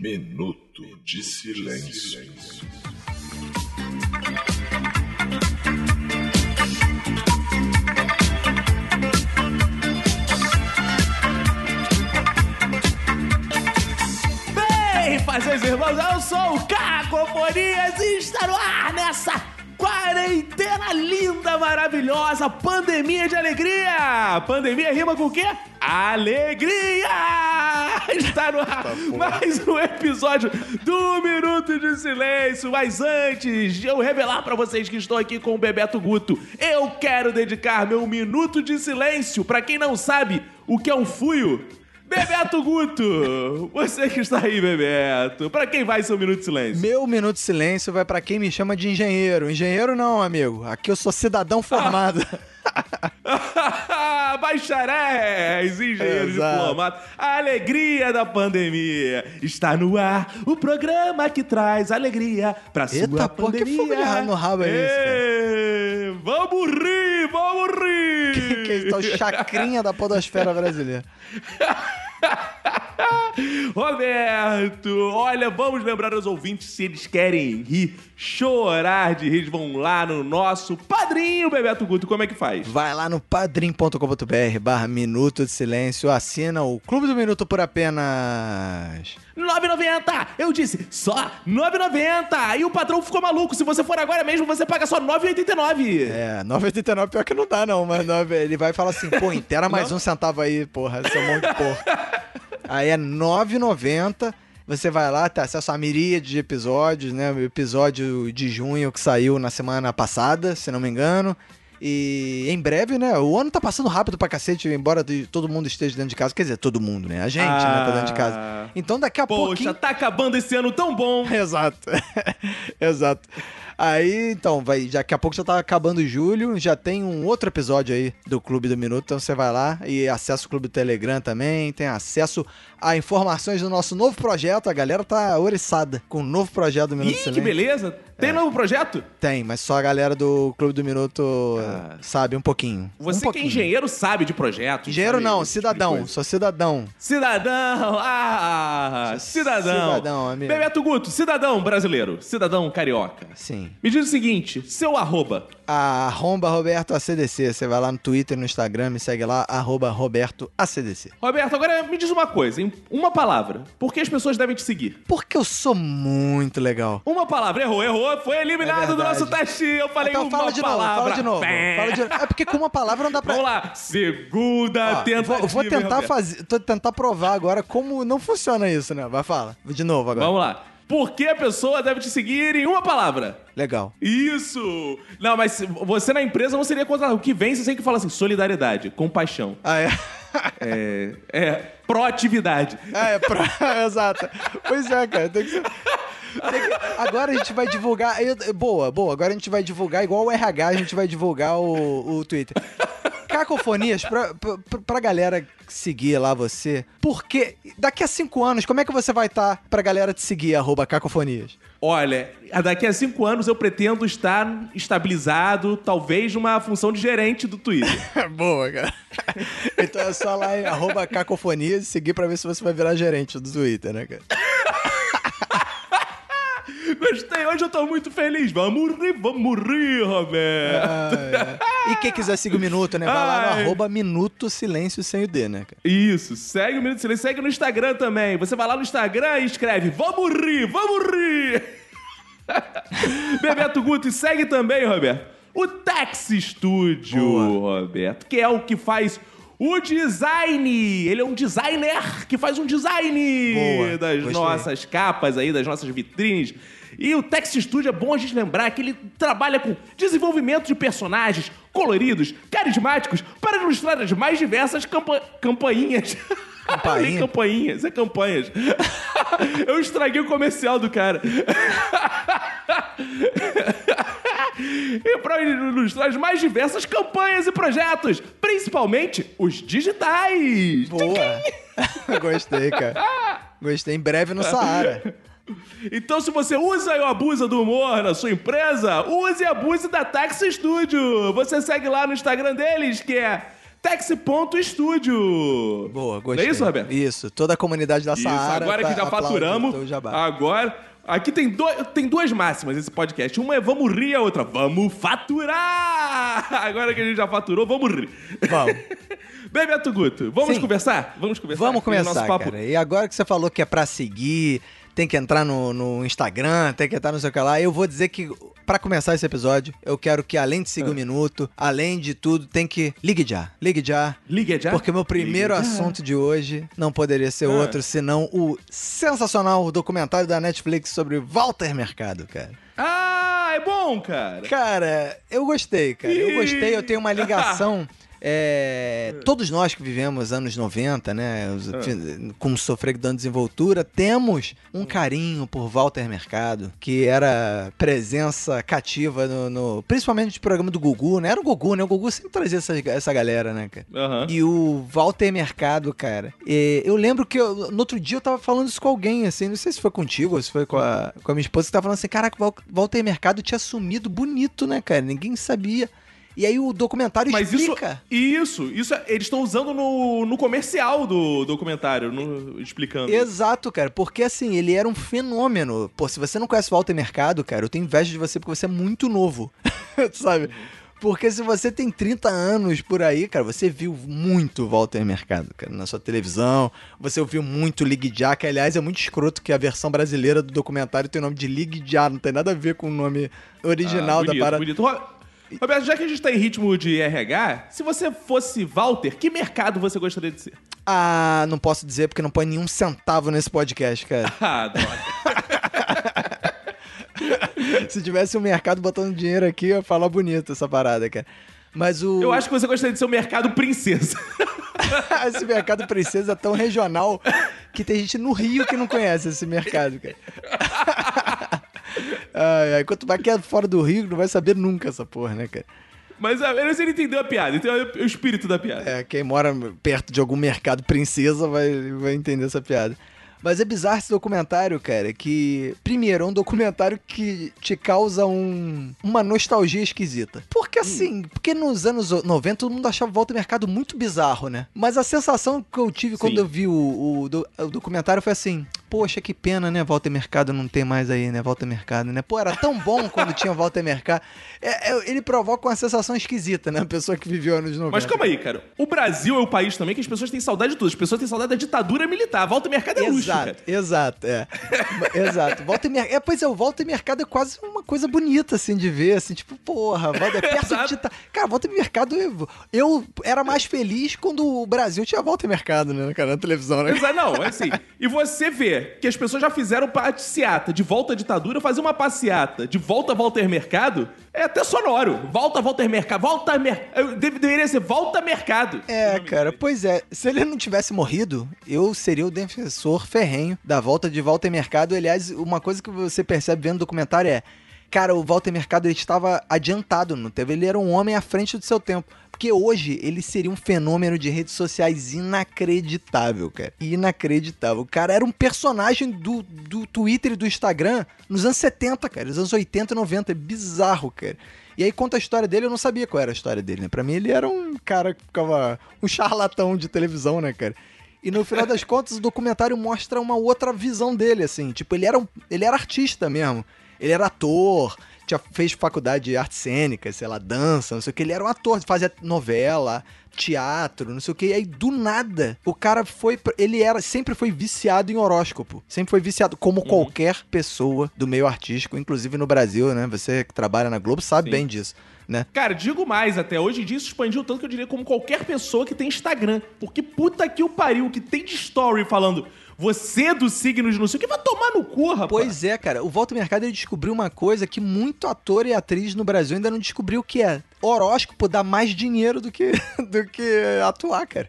Minuto de silêncio. Bem, fazeres irmãos, eu sou o Cacofonias e está no ar nessa quarentena linda, maravilhosa, pandemia de alegria. Pandemia rima com o quê? Alegria! Está no ar mais um episódio do Minuto de Silêncio. Mas antes de eu revelar pra vocês que estou aqui com o Bebeto Guto, eu quero dedicar meu Minuto de Silêncio pra quem não sabe o que é um fuio. Bebeto Guto, você que está aí, Bebeto, pra quem vai seu Minuto de Silêncio? Meu minuto de silêncio vai pra quem me chama de engenheiro. Engenheiro não, amigo. Aqui eu sou cidadão formado. Bacharéis, engenheiro Exato. diplomata, a alegria da pandemia. Está no ar o programa que traz alegria pra sua Eita, pô, que pandemia. fogo de rabo no rabo é esse, cara? Vamos rir, vamos rir. que é o chacrinha da podosfera brasileira. Roberto, olha, vamos lembrar aos ouvintes, se eles querem rir, chorar de rir, vão lá no nosso padrinho, Bebeto Guto, como é que faz? Vai lá no padrim.com.br barra Minuto de Silêncio, assina o Clube do Minuto por apenas... 9,90! Eu disse, só 9,90! E o patrão ficou maluco. Se você for agora mesmo, você paga só 9,89. É, 9,89 pior que não dá não, mas nove- ele vai falar assim, pô, inteira mais um centavo aí, porra, seu mão de porra. Aí é 9,90, você vai lá, tem acesso a miríade de episódios, né, o episódio de junho que saiu na semana passada, se não me engano. E em breve, né? O ano tá passando rápido pra cacete, embora todo mundo esteja dentro de casa. Quer dizer, todo mundo, né? A gente, né, tá dentro de casa. Ah. Então daqui a Poxa, pouquinho. tá acabando esse ano tão bom. Exato. Exato. Aí, então, vai, daqui a pouco já tá acabando julho, já tem um outro episódio aí do Clube do Minuto, então você vai lá e acessa o Clube do Telegram também, tem acesso a informações do nosso novo projeto, a galera tá oriçada com o novo projeto do Minuto Ih, que beleza. É. Tem novo projeto? Tem, mas só a galera do Clube do Minuto Ah. sabe um pouquinho. um Você que é pouquinho. engenheiro sabe de projetos. Engenheiro não, tipo cidadão, sou cidadão. Cidadão, ah, cidadão. Cidadão, amigo. Bebeto Guto, cidadão brasileiro, cidadão carioca. Sim. Me diz o seguinte, seu arroba. Arromba Roberto ACDC. Você vai lá no Twitter, no Instagram, me segue lá, arroba Roberto ACDC. Roberto, agora me diz uma coisa, em uma palavra. Por que as pessoas devem te seguir? Porque eu sou muito legal. Uma palavra, errou, errou, foi eliminado É do nosso teste. Eu falei então uma fala de palavra. novo, fala de novo. Fala de... É porque com uma palavra não dá pra. Vamos lá, segunda Ó, tentativa. vou, vou hein, tentar fazer. Tô tentar provar agora como não funciona isso, né? Vai fala. De novo agora. Vamos lá. Por que a pessoa deve te seguir em uma palavra? Legal. Isso! Não, mas você na empresa não seria contra. O que vem, você sempre fala assim: solidariedade, compaixão. Ah, é. É. É. Proatividade. Ah, é, pra... exato. Pois é, cara. Tem que ser... tem que- Agora a gente vai divulgar. Boa, boa. Agora a gente vai divulgar, igual o RH, a gente vai divulgar o, o Twitter. Cacofonias, pra, pra, pra galera seguir lá você, porque daqui a cinco anos, como é que você vai estar pra galera te seguir, arroba cacofonias? Olha, daqui a cinco anos eu pretendo estar estabilizado, talvez numa função de gerente do Twitter. Boa, cara. Então é só lá em arroba cacofonias e seguir pra ver se você vai virar gerente do Twitter, né, cara? Gostei, hoje eu tô muito feliz. Vamos rir, vamos rir, Roberto. Ah, é. E quem quiser seguir o Minuto, né? Vai lá no arroba Minuto Silêncio sem o D, né, cara? Isso, segue o Minuto Silêncio, segue no Instagram também. Você vai lá no Instagram e escreve Vamos rir, vamos rir! Bebeto Guto, e segue também, Roberto, o Taxi Studio, Boa. Roberto, que é o que faz o design. Ele é um designer que faz um design Boa, das gostei. nossas capas aí, das nossas vitrines. E o Taxi Studio é bom a gente lembrar que ele trabalha com desenvolvimento de personagens coloridos, carismáticos, para ilustrar as mais diversas campa campainhas. Campainha? Nem campainhas, é campanhas. Eu estraguei o comercial do cara. e para ilustrar as mais diversas campanhas e projetos, principalmente os digitais. Boa! Gostei, cara. Gostei. Em breve no Saara. Então, se você usa ou abusa do humor na sua empresa, use e abuse da Taxi Studio. Você segue lá no Instagram deles, que é Tex.studio. Boa, gostei. Não é isso, Roberto? Isso, toda a comunidade da Isso, Saara. agora que tá já aplaudindo faturamos, o jabá. agora... Aqui tem, dois, tem duas máximas esse podcast. Uma é vamos rir, a outra vamos faturar! Agora que a gente já faturou, vamos rir. Vamos. Bem, Beto Guto, vamos Sim. conversar? Vamos conversar? Vamos no começar, cara. E agora que você falou que é pra seguir, tem que entrar no, no Instagram, tem que entrar no seu que lá, eu vou dizer que pra começar esse episódio, eu quero que além de Ah. seguir o minuto, além de tudo, tem que ligue já, ligue já. Liga já. Porque o meu primeiro Liga já. assunto de hoje não poderia ser Ah. outro senão o sensacional documentário da Netflix sobre Walter Mercado, cara. Ah, é bom, cara. Cara, eu gostei, cara. Eu gostei, eu tenho uma ligação. é, todos nós que vivemos anos 90, né, os- Ah. fi- com sofrer dando desenvoltura, temos um carinho por Walter Mercado, que era presença cativa no, no- principalmente no programa do Gugu, né? Era o Gugu, né? O Gugu sempre trazia essa, essa galera, né, cara? Aham. E o Walter Mercado, cara. é, eu lembro que eu- no outro dia eu tava falando isso com alguém, assim, não sei se foi contigo ou se foi com a, com a minha esposa, que tava falando assim: caraca, o Walter Mercado tinha sumido bonito, né, cara? Ninguém sabia. E aí o documentário Mas isso, explica. isso, isso é- eles estão usando no, no comercial do documentário, no- explicando. Exato, cara, porque assim, ele era um fenômeno. Pô, se você não conhece o Walter Mercado, cara, eu tenho inveja de você porque você é muito novo, sabe? Porque se você tem 30 anos por aí, cara, você viu muito Walter Mercado, cara, na sua televisão. Você ouviu muito Ligue Já, que aliás é muito escroto que a versão brasileira do documentário tem o nome de Ligue Já, não tem nada a ver com o nome original Ah, bonito, da parada. bonito. Ro- Roberto, já que a gente tá em ritmo de RH, se você fosse Walter, que mercado você gostaria de ser? Ah, não posso dizer porque não põe nenhum centavo nesse podcast, cara. Ah, droga. Se tivesse um mercado botando dinheiro aqui, eu ia falar bonito essa parada, cara. Mas o. Eu acho que você gostaria de ser o mercado princesa. esse mercado princesa é tão regional que tem gente no Rio que não conhece esse mercado, cara. Ai, ai, quanto mais que é fora do Rio, não vai saber nunca essa porra, né, cara? Mas eu não sei se ele entendeu a piada, então é o espírito da piada. É, quem mora perto de algum mercado princesa vai, vai entender essa piada. Mas é bizarro esse documentário, cara, que... Primeiro, é um documentário que te causa um, uma nostalgia esquisita. Porque assim, porque nos anos 90 todo mundo achava Volta Mercado muito bizarro, né? Mas a sensação que eu tive quando Sim. eu vi o, o, o documentário foi assim... Poxa, que pena, né? Volta Mercado não tem mais aí, né? Volta Mercado, né? Pô, era tão bom quando tinha Volta Mercado. É, é, ele provoca uma sensação esquisita, né? A pessoa que viveu anos 90. Mas calma aí, cara. O Brasil é o país também que as pessoas têm saudade de tudo. As pessoas têm saudade da ditadura militar. Volta ao mercado é luxo, Exato, cara. exato, é. exato. E mercado. É, pois é, o Volta e Mercado é quase uma coisa bonita, assim, de ver, assim, tipo, porra, volta é perto de. ta- Cara, Volta e Mercado, eu, eu era mais feliz quando o Brasil tinha Volta e Mercado, né, cara, na televisão, né? Exato, não, é assim. E você vê que as pessoas já fizeram passeata de volta à ditadura, fazer uma passeata de volta a Walter Mercado é até sonoro. Volta a Walter Mercado. Volta a Mercado. Deveria ser volta Mercado. É, cara, pois é. Se ele não tivesse morrido, eu seria o defensor ferrenho da volta de Walter Mercado. Aliás, uma coisa que você percebe vendo o documentário é. Cara, o Walter Mercado ele estava adiantado, não teve? Ele era um homem à frente do seu tempo. Porque hoje ele seria um fenômeno de redes sociais inacreditável, cara. Inacreditável. O cara era um personagem do, do Twitter e do Instagram nos anos 70, cara. Nos anos 80 e 90. É bizarro, cara. E aí conta a história dele, eu não sabia qual era a história dele, né? Pra mim ele era um cara que ficava... Um charlatão de televisão, né, cara? E no final das contas o documentário mostra uma outra visão dele, assim. Tipo, ele era, um, ele era artista mesmo. Ele era ator, tinha, fez faculdade de artes cênicas, sei lá, dança, não sei o que. Ele era um ator, fazia novela, teatro, não sei o que. E aí, do nada, o cara foi. Ele era, sempre foi viciado em horóscopo. Sempre foi viciado, como qualquer pessoa do meio artístico, inclusive no Brasil, né? Você que trabalha na Globo sabe Sim. bem disso, né? Cara, digo mais até. Hoje em dia isso expandiu tanto que eu diria como qualquer pessoa que tem Instagram. Porque puta que o pariu, que tem de story falando você é do signo de não sei o que, vai tomar no cu, rapaz. Pois é, cara. O Walter Mercado ele descobriu uma coisa que muito ator e atriz no Brasil ainda não descobriu que é horóscopo dá mais dinheiro do que, do que atuar, cara.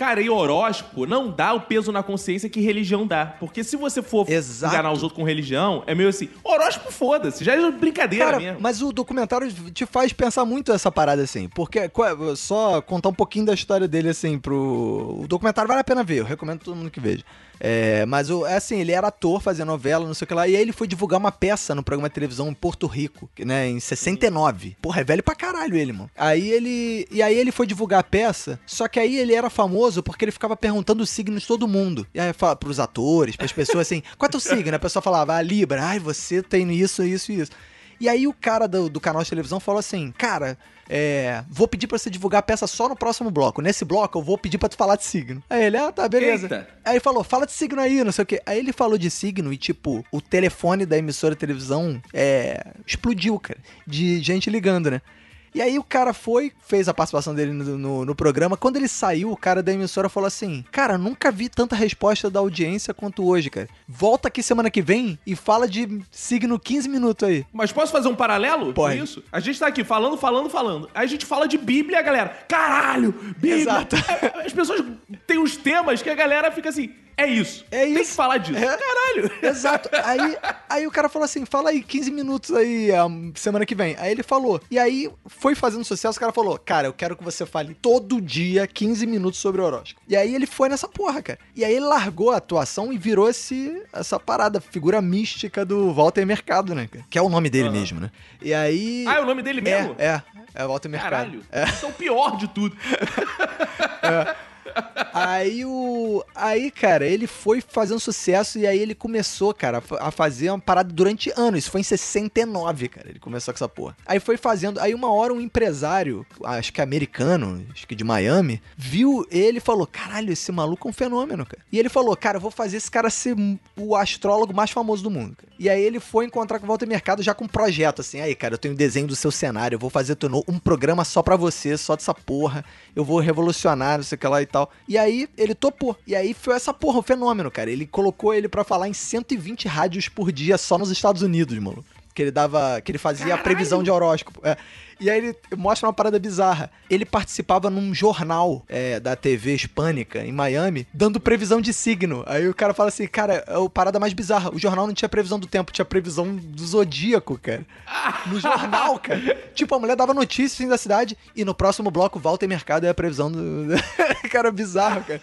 Cara, e horóscopo não dá o peso na consciência que religião dá. Porque se você for Exato. enganar os outros com religião, é meio assim, horóscopo foda-se, já é brincadeira Cara, mesmo. mas o documentário te faz pensar muito essa parada, assim. Porque, qu- só contar um pouquinho da história dele, assim, pro... O documentário vale a pena ver, eu recomendo todo mundo que veja. É, mas, o, é assim, ele era ator, fazia novela, não sei o que lá, e aí ele foi divulgar uma peça no programa de televisão em Porto Rico, né, em 69. Porra, é velho pra caralho ele, mano. Aí ele... E aí ele foi divulgar a peça, só que aí ele era famoso porque ele ficava perguntando os signos de todo mundo. E aí fala pros atores, pras pessoas, assim, qual é teu signo? A pessoa falava, ah, Libra, ai, você tem isso, isso e isso. E aí o cara do, do canal de televisão falou assim, cara, é, vou pedir pra você divulgar a peça só no próximo bloco. Nesse bloco eu vou pedir pra tu falar de signo. Aí ele, ah, tá, beleza. Eita. Aí ele falou, fala de signo aí, não sei o quê. Aí ele falou de signo e, tipo, o telefone da emissora de televisão é, explodiu, cara, de gente ligando, né? E aí o cara foi, fez a participação dele no, no, no programa. Quando ele saiu, o cara da emissora falou assim: Cara, nunca vi tanta resposta da audiência quanto hoje, cara. Volta aqui semana que vem e fala de signo 15 minutos aí. Mas posso fazer um paralelo Pode. com isso? A gente tá aqui falando, falando, falando. Aí a gente fala de Bíblia, galera. Caralho! Bíblia! Exato. As pessoas têm uns temas que a galera fica assim. É isso. É Tem que isso. falar disso. É. Caralho! Exato. Aí, aí o cara falou assim: fala aí 15 minutos aí semana que vem. Aí ele falou. E aí foi fazendo sucesso, o cara falou: Cara, eu quero que você fale todo dia 15 minutos sobre horóscopo. E aí ele foi nessa porra, cara. E aí ele largou a atuação e virou esse, essa parada, figura mística do Walter Mercado, né? Que é o nome dele mesmo, né? E aí. Ah, é o nome dele mesmo? É, é. É Walter Mercado. Caralho. É. Isso é o pior de tudo. Aí o. Aí, cara, ele foi fazendo sucesso e aí ele começou, cara, a fa- a fazer uma parada durante anos. Isso foi em 69, cara. Ele começou com essa porra. Aí foi fazendo. Aí uma hora um empresário, acho que americano, acho que de Miami, viu ele e falou: caralho, esse maluco é um fenômeno, cara. E ele falou: cara, eu vou fazer esse cara ser o astrólogo mais famoso do mundo. cara. E aí ele foi encontrar com o Walter Mercado já com um projeto, assim. Aí, cara, eu tenho um desenho do seu cenário, eu vou fazer um programa só pra você, só dessa porra. Eu vou revolucionar, não sei o que lá e tal. E aí ele topou. E aí foi essa porra, o fenômeno, cara. Ele colocou ele pra falar em 120 rádios por dia só nos Estados Unidos, mano. Que ele dava. Que ele fazia a previsão de horóscopo. É. E aí ele mostra uma parada bizarra. Ele participava num jornal é, da TV hispânica em Miami, dando previsão de signo. Aí o cara fala assim, cara, é a parada mais bizarra. O jornal não tinha previsão do tempo, tinha previsão do zodíaco, cara. No jornal, cara. Tipo, a mulher dava notícias assim, da cidade e no próximo bloco, Walter Mercado é a previsão do. cara, bizarro, cara.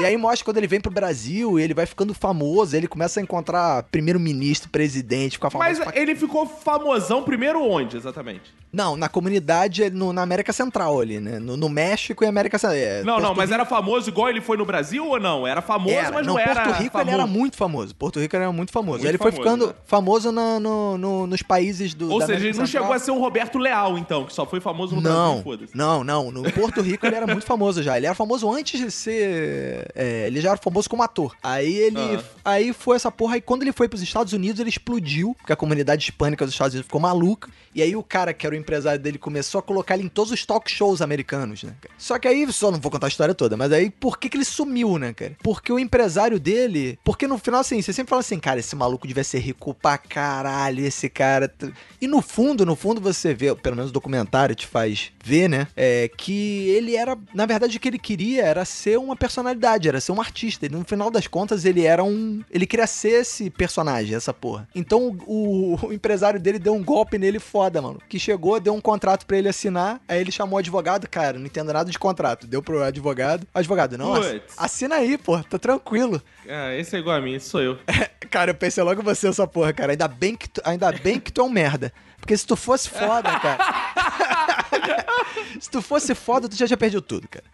E aí mostra quando ele vem pro Brasil, ele vai ficando famoso, ele começa a encontrar primeiro-ministro, presidente, fica famoso Mas pra ele ficou famosão primeiro onde, exatamente? não, na comunidade, no- na América Central ali, né? No, no México e América Central. É, Não, não, Porto mas Rico- era famoso igual ele foi no Brasil ou não? Era famoso, era. mas não, não, era Porto Rico famoso. ele era muito famoso. Porto Rico ele era muito famoso. Muito ele foi famoso, ficando né? famoso na- no- no- nos países do Ou seja, América ele não Central. chegou a ser um Roberto Leal, então, que só foi famoso no Brasil, Não, foda-se. não, não. No Porto Rico ele era muito famoso já. Ele era famoso antes de ser. É, ele já era famoso como ator. Aí ele. Aham. Aí foi essa porra. E quando ele foi pros Estados Unidos, ele explodiu. Porque a comunidade hispânica dos Estados Unidos ficou maluca. E aí o cara, que era o empresário dele, começou a colocar ele em todos os talk shows americanos, né? cara? Só que aí, só não vou contar a história toda, mas aí por que, que ele sumiu, né, cara? Porque o empresário dele. Porque no final, assim, você sempre fala assim, cara, esse maluco devia ser rico pra caralho, esse cara. E no fundo, no fundo, você vê, pelo menos o documentário te faz ver, né? É que ele era. Na verdade, o que ele queria era ser uma personalidade, era ser um artista. Ele, no final das contas, ele era um. Ele queria ser esse personagem, essa porra. Então o, o empresário dele deu um golpe nele foda, mano. Que chegou, deu um contrato pra ele assinar. Aí ele chamou o advogado, cara, não entendo nada de contrato. Deu pro advogado. O advogado, não, ass- assina aí, pô, tá tranquilo. Ah, esse é igual a mim, esse sou eu. Cara, eu pensei logo em você, essa porra, cara. Ainda bem que tu, ainda bem que tu é um merda. Porque se tu fosse foda, cara. se tu fosse foda, tu já tinha perdido tudo, cara.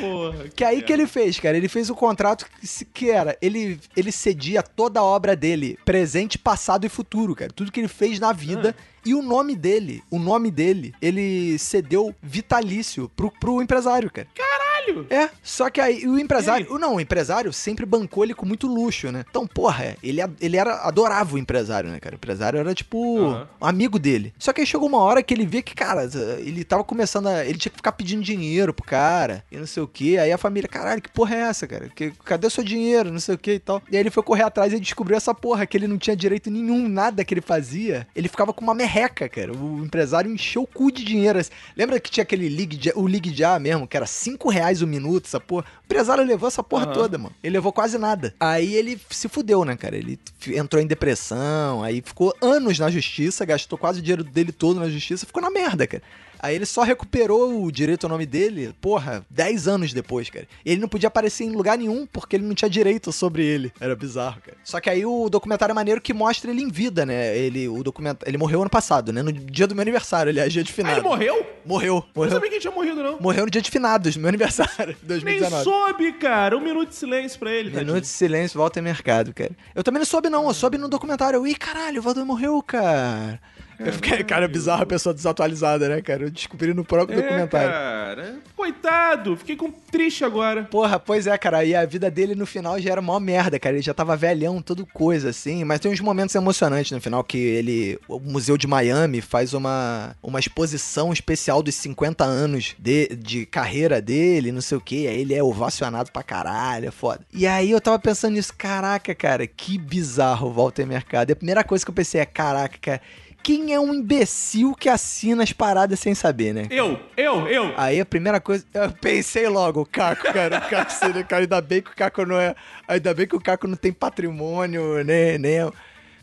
Porra. Que aí que ele fez, cara? Ele fez o contrato que, que era, ele, ele cedia toda a obra dele, presente, passado e futuro, cara. Tudo que ele fez na vida. E o nome dele, o nome dele, ele cedeu vitalício pro, pro empresário, cara. Caralho! É, só que aí o empresário. E Não, o empresário sempre bancou ele com muito luxo, né? Então, porra, ele, ele era adorava o empresário, né, cara? O empresário era tipo Aham. um amigo dele. Só que aí chegou uma hora que ele vê que, cara, ele tava começando a. Ele tinha que ficar pedindo dinheiro pro cara e não sei o que. Aí a família, caralho, que porra é essa, cara? Que, cadê o seu dinheiro? Não sei o que e tal. E aí ele foi correr atrás e descobriu essa porra, que ele não tinha direito nenhum, nada que ele fazia. Ele ficava com uma merreca, cara. O empresário encheu o cu de dinheiro. Lembra que tinha aquele League, o League Já mesmo, que era 5 reais reais o minuto, essa porra. O empresário levou essa porra Aham. toda, mano. Ele levou quase nada. Aí ele se fudeu, né, cara? Ele entrou em depressão, aí ficou anos na justiça, gastou quase o dinheiro dele todo na justiça, ficou na merda, cara. Aí ele só recuperou o direito ao nome dele, porra, 10 anos depois, cara. Ele não podia aparecer em lugar nenhum porque ele não tinha direito sobre ele. Era bizarro, cara. Só que aí o documentário é maneiro que mostra ele em vida, né? Ele, o documento, ele morreu ano passado, né? No dia do meu aniversário, aliás, dia de Ah, finado. ele morreu? Morreu, não morreu. sabia que ele tinha morrido, não. Morreu no dia de finados, meu aniversário, Nem 2019. soube, cara. Um minuto de silêncio pra ele, Minuto tadinho. de silêncio, volta em mercado, cara. Eu também não soube, não. Eu soube no documentário. Eu, Ih, caralho, o Valdir morreu, cara. Eu fiquei, cara, é bizarro a pessoa desatualizada, né, cara? Eu descobri no próprio É, documentário. cara. Coitado. Fiquei com triste agora. Porra, pois é, cara. E a vida dele no final já era mó merda, cara. Ele já tava velhão, tudo coisa, assim. Mas tem uns momentos emocionantes no final que ele. O Museu de Miami faz uma, uma exposição especial dos 50 anos de, de carreira dele, não sei o quê. Aí ele é ovacionado pra caralho, é foda. E aí eu tava pensando nisso, caraca, cara, que bizarro o Walter Mercado. E a primeira coisa que eu pensei é, caraca, cara. Quem é um imbecil que assina as paradas sem saber, né? Eu, eu, eu. Aí a primeira coisa, eu pensei logo, o Caco, cara, o Caco seria, cara, ainda bem que o Caco não é, ainda bem que o Caco não tem patrimônio, nem, nem,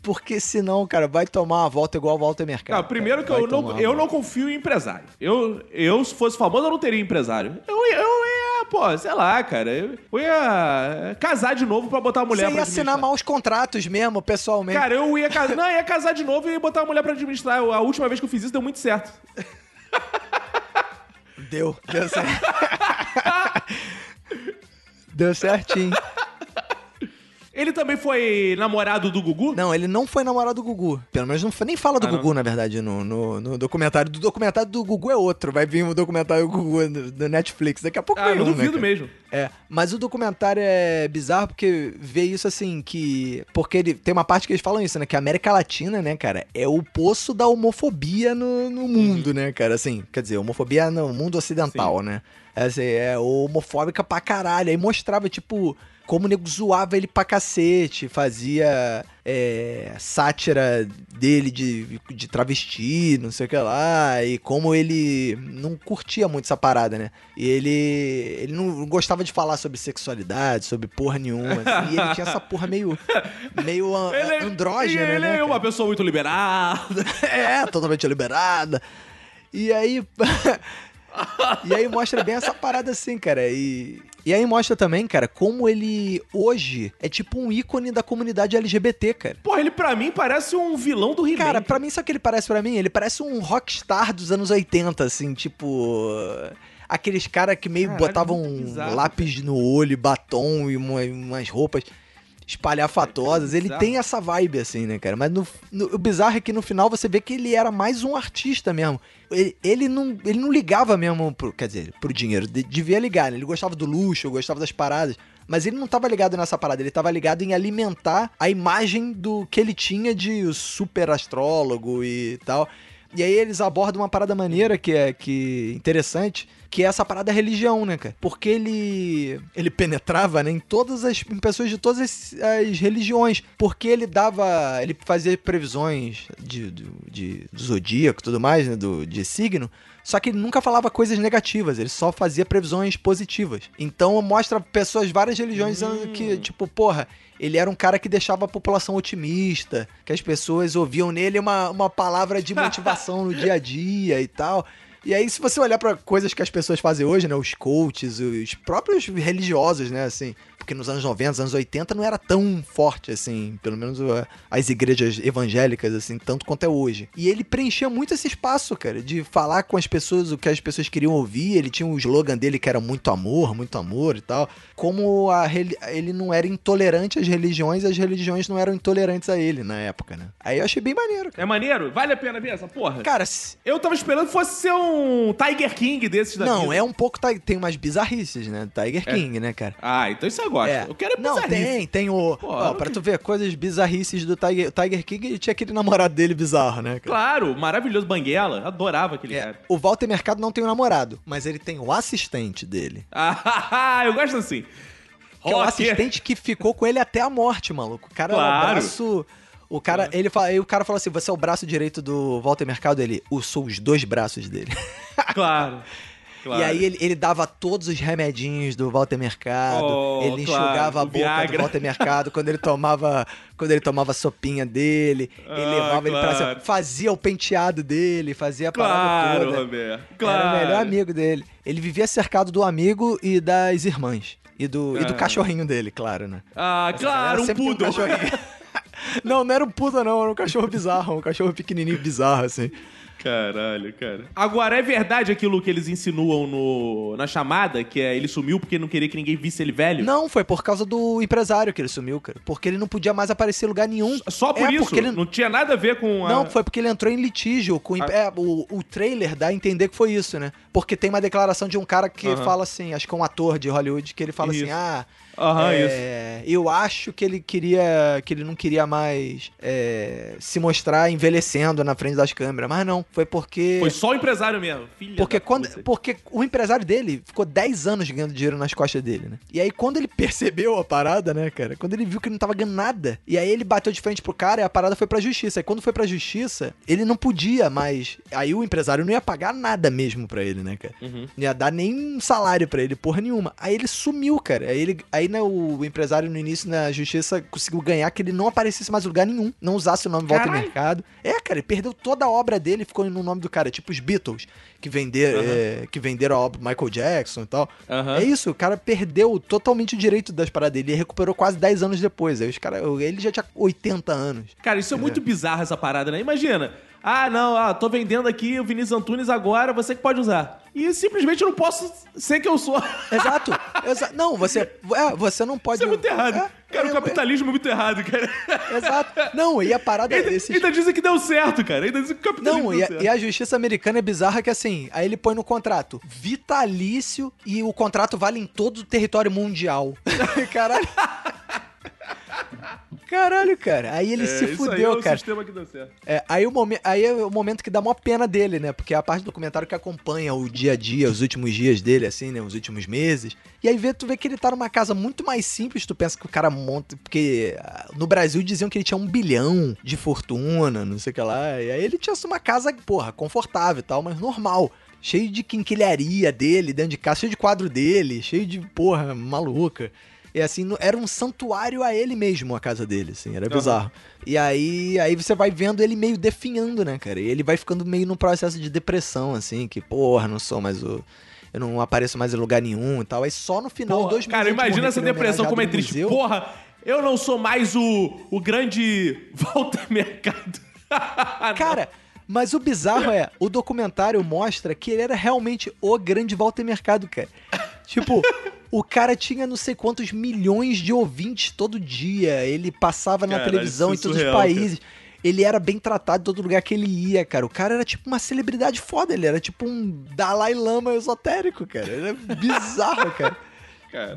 porque senão, cara, vai tomar uma volta igual o Walter Mercado. Não, primeiro que Vai eu não, eu volta. não confio em empresário. Eu, eu, se fosse famoso, eu não teria empresário. Eu, ia- eu ia, pô, sei lá, cara. Eu, ia casar de novo pra botar a mulher Você pra ia assinar maus contratos mesmo, pessoalmente. Cara, eu ia casar. Não, ia casar de novo e ia botar a mulher pra administrar. A última vez que eu fiz isso deu muito certo. Deu, deu certo. deu certinho. Ele também foi namorado do Gugu? Não, ele não foi namorado do Gugu. Pelo menos não foi, nem fala do Ah, não? Gugu, na verdade, no, no, no documentário. Do documentário do Gugu é outro. Vai vir o documentário do Gugu do, Netflix. Daqui a pouco Ah, vem eu um, né, duvido cara? mesmo. É, mas o documentário é bizarro porque vê isso assim, que. Porque ele tem uma parte que eles falam isso, né? Que a América Latina, né, cara, é o poço da homofobia no, no mundo, né, cara? Assim, quer dizer, homofobia no mundo ocidental, né? É, assim, é homofóbica pra caralho. Aí mostrava, tipo. Como o nego zoava ele pra cacete, fazia é, sátira dele de, de travesti, não sei o que lá, e como ele não curtia muito essa parada, né? E ele, ele não gostava de falar sobre sexualidade, sobre porra nenhuma, assim, e ele tinha essa porra meio, meio a- Ele, andrógena, ele né? é uma cara? pessoa muito liberada. É, totalmente liberada. E aí. e aí mostra bem essa parada assim, cara. E, e aí mostra também, cara, como ele hoje é tipo um ícone da comunidade LGBT, cara. Porra, ele pra mim parece um vilão do He-Man. Cara, pra mim, sabe o que ele parece pra mim? Ele parece um rockstar dos anos 80, assim, tipo. Aqueles caras que meio Caralho, botavam bizarro, lápis no olho, batom e uma- umas roupas espalhafatosas. É Ele bizarro. tem essa vibe, assim, né, cara? Mas no, no- o bizarro é que no final você vê que ele era mais um artista mesmo. Ele, ele não, ele não ligava mesmo, pro, quer dizer, pro dinheiro. De- devia ligar, né? Ele gostava do luxo, gostava das paradas. Mas ele não tava ligado nessa parada, ele tava ligado em alimentar a imagem do que ele tinha de super astrólogo e tal. E aí eles abordam uma parada maneira que é que interessante, que é essa parada da religião, né, cara? Porque ele ele penetrava né, em todas as em pessoas de todas as, as religiões, porque ele dava, ele fazia previsões de, de, de- do zodíaco, e tudo mais, né, do de signo. Só que ele nunca falava coisas negativas, ele só fazia previsões positivas. Então mostra pessoas, várias religiões dizendo que, tipo, porra, ele era um cara que deixava a população otimista, que as pessoas ouviam nele uma, uma palavra de motivação no dia a dia e tal. E aí, se você olhar pra coisas que as pessoas fazem hoje, né? Os coaches, os próprios religiosos, né? Assim, porque nos anos 90, nos anos 80 não era tão forte, assim, pelo menos uh, as igrejas evangélicas, assim, tanto quanto é hoje. E ele preenchia muito esse espaço, cara, de falar com as pessoas o que as pessoas queriam ouvir. Ele tinha um slogan dele que era muito amor, muito amor e tal. Como a ele não era intolerante às religiões, as religiões não eram intolerantes a ele na época, né? Aí eu achei bem maneiro, cara. É maneiro? Vale a pena ver essa porra? Cara, se- Eu tava esperando que fosse ser um Tiger King desses da não, vida. é um pouco. Tem umas bizarrices, né? Tiger King, né, cara? Ah, então isso eu gosto. É. Eu quero é Não, tem, tem o. Pô, ó, pra tu ver, coisas bizarrices do Tiger, Tiger King, ele tinha aquele namorado dele bizarro, né? cara? Claro, maravilhoso. Banguela. Adorava aquele É, cara. o Walter Mercado não tem um namorado, mas ele tem o assistente dele. Ah, eu gosto assim. Que é o assistente que ficou com ele até a morte, maluco. O cara é o Claro. braço. O cara, ele fala, aí o cara fala assim: você é o braço direito do Walter Mercado? Ele, eu sou os dois braços dele. Claro. Claro. E aí ele, ele dava todos os remedinhos do Walter Mercado, Oh, ele claro, enxugava a o boca Viagra. do Walter Mercado quando ele tomava quando ele tomava a sopinha dele, ele Ah, levava ele pra claro. fazia o penteado dele, fazia a parada Claro, toda. Roberto. Era Claro. o melhor amigo dele. Ele vivia cercado do amigo e das irmãs. E do, e do Ah. cachorrinho dele, claro, né? Ah, claro, Era um poodle. cachorrinho. não, não era um puta, não. Era um cachorro bizarro. Um cachorro pequenininho bizarro, assim. Caralho, cara. Agora, é verdade aquilo que eles insinuam no, na chamada, que é ele sumiu porque não queria que ninguém visse ele velho? Não, foi por causa do empresário que ele sumiu, cara. Porque ele não podia mais aparecer em lugar nenhum. Só por É, isso? porque ele- Não tinha nada a ver com a... Não, foi porque ele entrou em litígio com. o imp- é, o, o trailer dá a entender que foi isso, né? Porque tem uma declaração de um cara que Aham. fala assim, acho que é um ator de Hollywood, que ele fala Isso. assim: ah. Aham, isso. é, eu acho que ele queria. que ele não queria mais é, se mostrar envelhecendo na frente das câmeras. Mas não, foi porque. Foi só o empresário mesmo. Filha Porque, quando, puta. porque o empresário dele ficou 10 anos ganhando dinheiro nas costas dele, né? E aí, quando ele percebeu a parada, né, cara? Quando ele viu que ele não tava ganhando nada, e aí ele bateu de frente pro cara e a parada foi pra justiça. E quando foi pra justiça, ele não podia mais. Aí o empresário não ia pagar nada mesmo pra ele, né, cara? Uhum. Não ia dar nem um salário pra ele, porra nenhuma. Aí ele sumiu, cara. Aí, ele, aí né, o empresário no início na justiça conseguiu ganhar que ele não aparecesse mais em lugar nenhum, não usasse o nome Walter Caralho. Mercado. É, cara, ele perdeu toda a obra dele, ficou no nome do cara, tipo os Beatles, que, vender, Aham. é, que venderam a obra do Michael Jackson e tal. Aham. É isso, o cara perdeu totalmente o direito das paradas dele e recuperou quase 10 anos depois. Aí os cara, ele já tinha 80 anos. Cara, isso é muito bizarro essa parada, né? Imagina. Ah, não, ah, tô vendendo aqui o Vinícius Antunes agora, você que pode usar. E simplesmente eu não posso ser que eu sou. Exato. exa- não, você, é, você não pode. Isso é muito errado. É, cara, é, o capitalismo é muito errado, cara. é, exato. Não, e a parada Ainda, esses- ainda dizem que deu certo, cara. Ainda dizem que o capitalismo Não, deu e a, certo. e a justiça americana é bizarra que assim, aí ele põe no contrato vitalício e o contrato vale em todo o território mundial. Caralho. Caralho, cara. Aí ele É, se isso aí é fudeu, o cara. sistema que deu certo. É, aí, o momen- aí é o momento que dá maior pena dele, né? Porque é a parte do documentário que acompanha o dia a dia, os últimos dias dele, assim, né? Os últimos meses. E aí vê, tu vê que ele tá numa casa muito mais simples, tu pensa que o cara monta. Porque ah, no Brasil diziam que ele tinha um bilhão de fortuna, não sei o que lá. E aí ele tinha uma casa, porra, confortável e tal, mas normal. Cheio de quinquilharia dele dentro de casa, cheio de quadro dele, cheio de, porra, maluca. E assim, no- era um santuário a ele mesmo, a casa dele, assim, era bizarro. E aí, aí você vai vendo ele meio definhando, né, cara? E ele vai ficando meio num processo de depressão, assim, que, porra, não sou mais o. Eu não apareço mais em lugar nenhum e tal. Aí só no final, Porra, dois meses cara, imagina essa ele depressão como é triste. museu. Porra, eu não sou mais o, o grande Walter Mercado. Cara, mas o bizarro é, o documentário mostra que ele era realmente o grande Walter Mercado, cara. Tipo, o cara tinha não sei quantos milhões de ouvintes todo dia. Ele passava na Caralho, televisão em é todos surreal, os países. Ele era bem tratado em todo lugar que ele ia, cara. O cara era tipo uma celebridade foda. Ele era tipo um Dalai Lama esotérico, cara. Ele é bizarro, cara.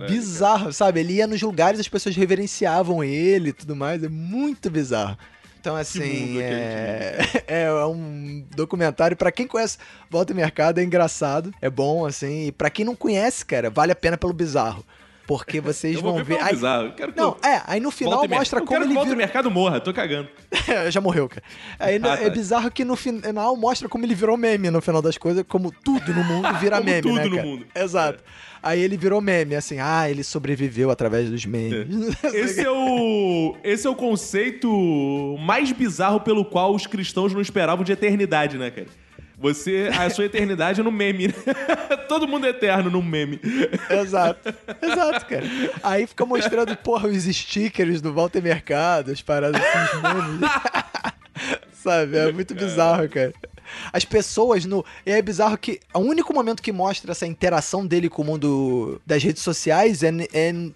Bizarro, sabe? Ele ia nos lugares, as pessoas reverenciavam ele e tudo mais. É muito bizarro. Então, assim, é... é um documentário. Pra quem conhece Volta Mercado, é engraçado, é bom, assim. E pra quem não conhece, cara, vale a pena pelo bizarro. Porque vocês Eu vão ver Aí- bizarro. Eu quero que Não, o é, aí no final mostra eu como quero ele que o. Mercado morra, tô cagando. Já morreu, cara. Aí Ah, tá. é bizarro que no final mostra como ele virou meme no final das coisas, como tudo no mundo vira Como meme, tudo né, no cara? mundo. Exato. Aí ele virou meme, assim, ah, ele sobreviveu através dos memes. Esse é o esse é o conceito mais bizarro pelo qual os cristãos não esperavam de eternidade, né, cara? Você, a sua eternidade no meme. né? Todo mundo é eterno num meme. Exato. Exato, cara. Aí fica mostrando, porra, os stickers do Walter Mercado, as paradas assim, os memes. Sabe? É muito bizarro, cara. As pessoas no. E é bizarro que o único momento que mostra essa interação dele com o mundo das redes sociais é, é um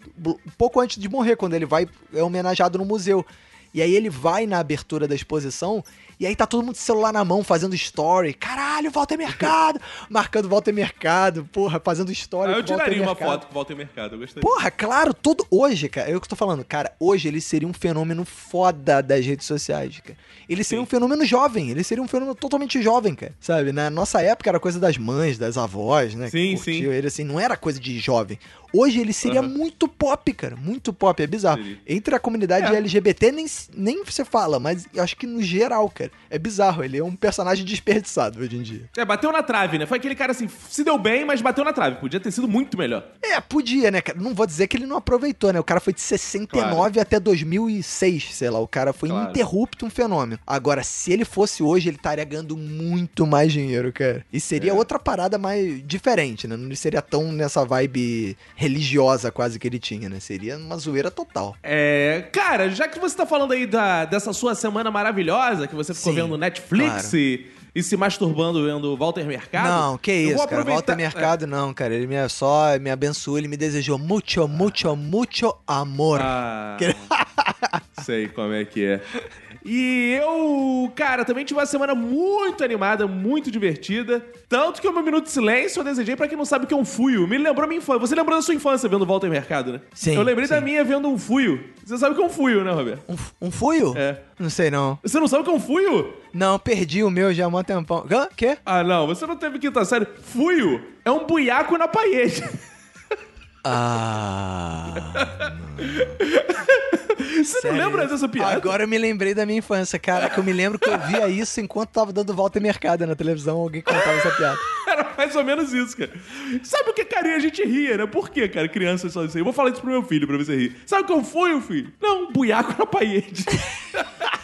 pouco antes de morrer, quando ele vai. É homenageado no museu. E aí ele vai na abertura da exposição e aí tá todo mundo com o celular na mão fazendo story. Caralho, Walter Mercado! Marcando Walter Mercado, porra, fazendo story. Ah, eu tiraria uma foto com Walter Mercado, eu gostaria. Porra, claro, todo. Hoje, cara, é o que eu tô falando, cara, hoje ele seria um fenômeno foda das redes sociais, cara. Ele seria Sim. um fenômeno jovem, ele seria um fenômeno totalmente jovem, cara. Sabe? Na nossa época era coisa das mães, das avós, né? Sim, sim. Ele assim, não era coisa de jovem. Hoje ele seria muito pop, cara. Muito pop, é bizarro. Seria. Entre a comunidade É. LGBT, nem, nem você fala, mas eu acho que no geral, cara. É bizarro. Ele é um personagem desperdiçado hoje em dia. É, bateu na trave, né? Foi aquele cara assim, se deu bem, mas bateu na trave. Podia ter sido muito melhor. É, podia, né, cara? Não vou dizer que ele não aproveitou, né? O cara foi de 69 até 2006, sei lá. O cara foi Claro. ininterrupto um fenômeno. Agora, se ele fosse hoje, ele estaria ganhando muito mais dinheiro, cara. E seria É. outra parada mais diferente, né? Não seria tão nessa vibe religiosa quase que ele tinha, né? Seria uma zoeira total. É, cara, já que você tá falando aí da, dessa sua semana maravilhosa, que você ficou Sim, vendo Netflix claro. e, e se masturbando vendo Walter Mercado. Não, que isso, cara. aproveitar- Volta mercado, não, cara. Ele me, só me abençoou, ele me desejou muito, muito, muito amor. Ah, sei como é que é. E eu, cara, também tive uma semana muito animada, muito divertida. Tanto que o meu minuto de silêncio eu desejei pra quem não sabe o que é um fuio. Me lembrou minha infância. Você lembrou da sua infância vendo Walter Mercado, né? Sim, Eu lembrei da sim. minha vendo um fuio. Você sabe o que é um fuio, né, Roberto? Um, um fuio? É. Não sei, não. Você não sabe o que é um fuio? Não, perdi o meu já há um tempão. Hã? Quê? Ah, não, você não teve quinta série. Fuio é um buiaco na parede. Ah. Você sério? não lembra dessa piada? Agora eu me lembrei da minha infância, cara, que eu me lembro que eu via isso enquanto tava dando volta em mercado na televisão, alguém contava essa piada. Era mais ou menos isso, cara. Sabe o que, carinha, a gente ria, né? Por que, cara, criança só isso aí? Eu vou falar isso pro meu filho pra ver se rir. Sabe o que eu fui, filho? Não, um buiaco na parede.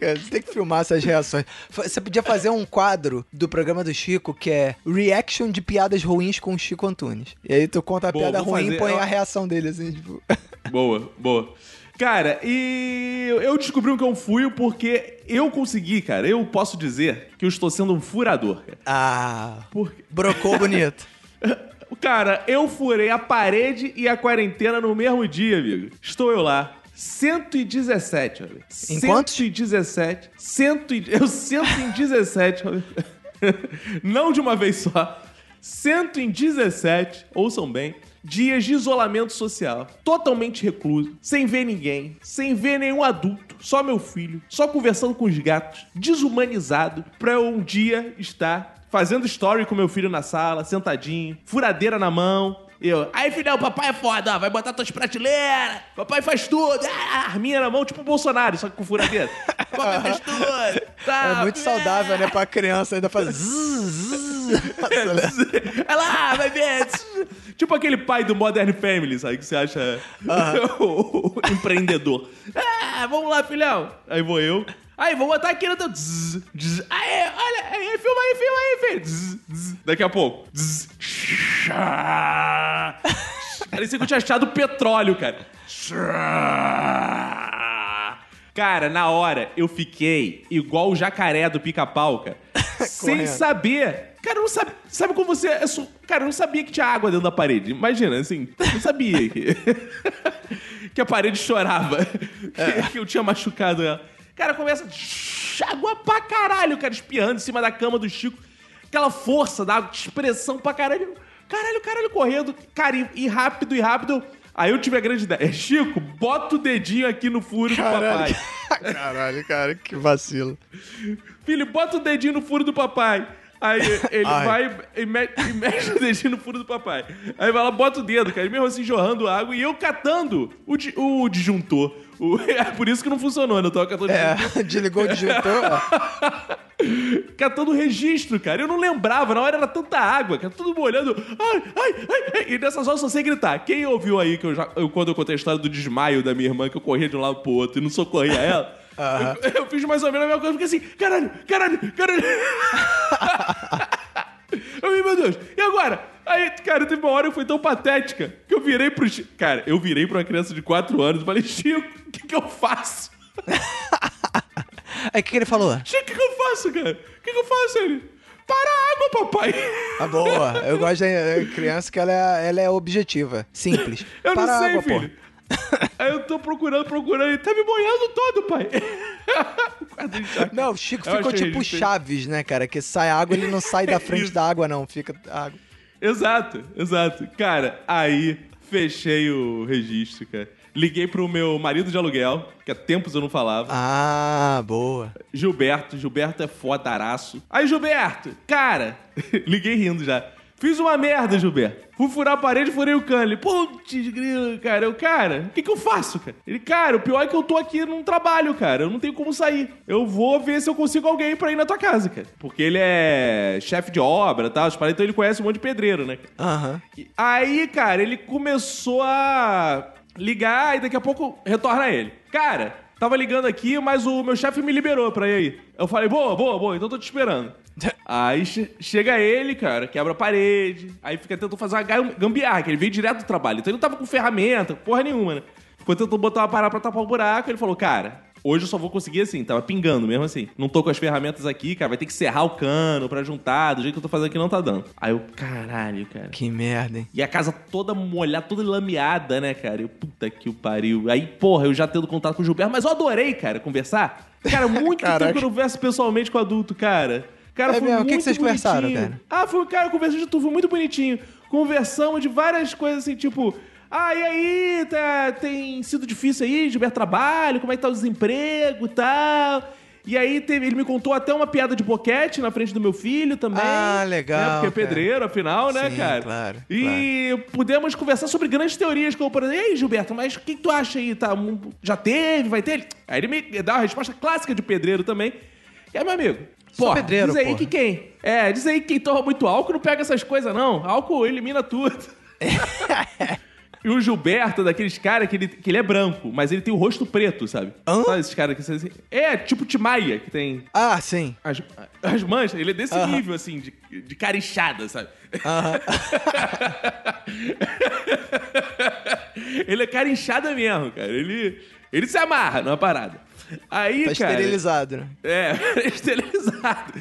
Cara, Você tem que filmar essas reações. Você podia fazer um quadro do programa do Chico que é Reaction de piadas ruins com o Chico Antunes. E aí tu conta a Boa, piada ruim fazer. e põe Eu- a reação dele, assim, tipo. boa, boa. Cara, e eu descobri um que um fuio porque eu consegui, cara. Eu posso dizer que eu estou sendo um furador, cara. Ah. Porque, Brocou bonito. cara, eu furei a parede e a quarentena no mesmo dia, amigo. Estou eu lá. 117, olha. Em quantos? 117. Cento e, eu 117. olha. Não de uma vez só. 117, ouçam bem, dias de isolamento social. Totalmente recluso, sem ver ninguém, sem ver nenhum adulto, só meu filho, só conversando com os gatos, desumanizado, pra eu um dia estar fazendo story com meu filho na sala, sentadinho, furadeira na mão. Eu, aí filhão, papai é foda, ó, vai botar tuas prateleiras, papai faz tudo, ah, arminha na mão, tipo o Bolsonaro, só que com furadeira. Papai faz tudo. Tá, É muito saudável, né? Pra criança ainda fazer. zzz. Ela ah, vai ver. Tipo aquele pai do Modern Family, sabe? Que você acha o, o empreendedor. Ah, vamos lá, filhão. Aí vou eu. Aí, vou botar aqui no teu. Zzz, zzz. Aí, olha, aí, filma aí, filma aí, filho. Zzz, zzz. Daqui a pouco. Zzz. Parecia que eu tinha achado petróleo, cara. Cara, na hora eu fiquei igual o jacaré do pica-pau, cara. sem saber. Cara, eu não sabe, sabe como você. é su- Cara, eu não sabia que tinha água dentro da parede. Imagina, assim, não sabia que, que a parede chorava. Que, que eu tinha machucado ela. Cara, começa. Água pra caralho, cara, espiando em cima da cama do Chico. Aquela força da água, expressão pra caralho. Caralho, caralho, correndo. Cara, e, rápido, e rápido. Aí eu tive a grande ideia. É, Chico, bota o dedinho aqui no furo do papai. Caralho, cara, que vacilo. Filho, bota o dedinho no furo do papai. Aí ele Ai. vai e, me- e mexe o dedinho no furo do papai. Aí vai lá, bota o dedo, cara. Mesmo assim jorrando água e eu catando o, di- o disjuntor. O- é por isso que não funcionou, né? Eu tava catando. É, desligou o disjuntor. Catando o registro, cara. Eu não lembrava, na hora era tanta água, cara. Tudo molhando. Ai, ai, ai, ai. E nessas horas eu só sei gritar. Quem ouviu aí que eu já. Eu, quando eu contei a história do desmaio da minha irmã, que eu corria de um lado pro outro e não socorria ela. eu, eu fiz mais ou menos a mesma coisa, porque assim, caralho, caralho, caralho. Eu, meu Deus, e agora? Aí, cara, teve uma hora que foi tão patética que eu virei pro Chico. Cara, eu virei pra uma criança de 4 anos e falei, Chico, o que, que eu faço? Aí o que, que ele falou? Chico, o que, que eu faço, cara? O que, que eu faço? Ele, para a água, papai. Ah, boa. Eu gosto da eh, criança que ela é, ela é objetiva. Simples. Eu Para não a sei, água, filho. Aí eu tô procurando, procurando, e tá me boiando todo, pai. Pô. Não, o Chico Eu ficou tipo. Chaves, né, cara? Que sai água, ele não sai da frente Isso. da água, não. Fica água. Exato, exato. Cara, aí fechei o registro, cara. Liguei pro meu marido de aluguel, que há tempos eu não falava. Ah, boa. Gilberto, Gilberto é fodaraço. Aí, Gilberto, cara, liguei rindo já. Fiz uma merda, Gilberto. Fui furar a parede e furei o cano. Ele, putz, grilo, cara. Eu, cara, o que, que eu faço, cara? Ele, cara, o pior é que eu tô aqui num trabalho, cara. Eu não tenho como sair. Eu vou ver se eu consigo alguém pra ir na tua casa, cara. Porque ele é chefe de obra e tal, então ele conhece um monte de pedreiro, né? Aham. E Aí, cara, ele começou a ligar e daqui a pouco retorna ele. Cara, tava ligando aqui, mas o meu chefe me liberou pra ir aí. Eu falei, boa, boa, boa, então tô te esperando. Aí che- chega ele, cara, quebra a parede, aí fica tentando fazer uma gam- gambiarra, que ele veio direto do trabalho. Então ele não tava com ferramenta, porra nenhuma, né? Ficou tentando botar uma parada pra tapar o buraco, ele falou, cara, hoje eu só vou conseguir assim, tava pingando mesmo assim. Não tô com as ferramentas aqui, cara, vai ter que serrar o cano pra juntar, do jeito que eu tô fazendo aqui não tá dando. Aí eu, caralho, cara. Que merda, hein? E a casa toda molhada, toda lameada, né, cara? Eu, puta que o pariu. Aí, porra, eu já tendo contato com o Gilberto, mas eu adorei, cara, conversar. Cara, muito tempo que eu não converso pessoalmente com adulto, cara. Cara, É foi mesmo? O que que muito vocês conversaram, bonitinho. cara? Ah, foi, cara, conversou de tudo, foi muito bonitinho. Conversamos de várias coisas assim, tipo. Ah, e aí, tá- tem sido difícil aí, Gilberto trabalho, como é que tá o desemprego e tal. E aí teve- ele me contou até uma piada de boquete na frente do meu filho também. Ah, legal, Né? Porque é cara. pedreiro, afinal, né, Sim, cara? claro, E pudemos conversar sobre grandes teorias, como por exemplo, ei, Gilberto, mas o que, que tu acha aí? Tá, já teve, vai ter? Aí ele me dá uma resposta clássica de pedreiro também. E aí, meu amigo, Sou porra, pedreiro, diz aí porra. que quem? É, diz aí que quem toma muito álcool não pega essas coisas, não. Álcool elimina tudo. E o Gilberto, daqueles caras que ele, que ele é branco, mas ele tem o rosto preto, sabe? Hã? Sabe esses caras que são assim? É, tipo Timaya, que tem Ah, sim. as, as manchas. Ele é desse Aham. nível, assim, de, de carichada, sabe? Aham. ele é carinchada mesmo, cara. Ele, ele se amarra numa parada. Aí, Tá cara. esterilizado, né? É, esterilizado.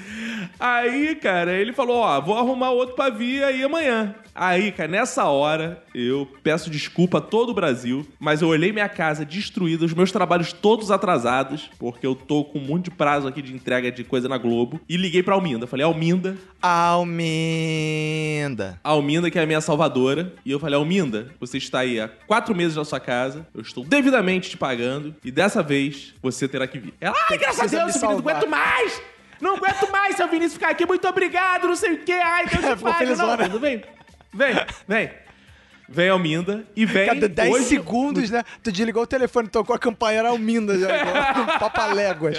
Aí, cara, ele falou: Ó, vou arrumar outro pra vir aí amanhã. Aí, cara, nessa hora, eu peço desculpa a todo o Brasil, mas eu olhei minha casa destruída, os meus trabalhos todos atrasados, porque eu tô com um monte de prazo aqui de entrega de coisa na Globo, e liguei pra Alminda. Falei: Alminda, Alminda. Alminda, que é a minha salvadora. E eu falei, Alminda, você está aí há quatro meses na sua casa, eu estou devidamente te pagando, e dessa vez você terá que vir. Ela, ai, graças a Deus, Vinícius, não salvar." aguento mais! Não aguento mais, seu Vinícius, ficar aqui, muito obrigado, não sei o quê, ai, Deus te pague. Não, tudo bem. Vem, vem. Vem, Alminda, e vem... Cada 10 hoje- segundos, né? Tu desligou o telefone, tocou a campanha, era Alminda já. Papaléguas.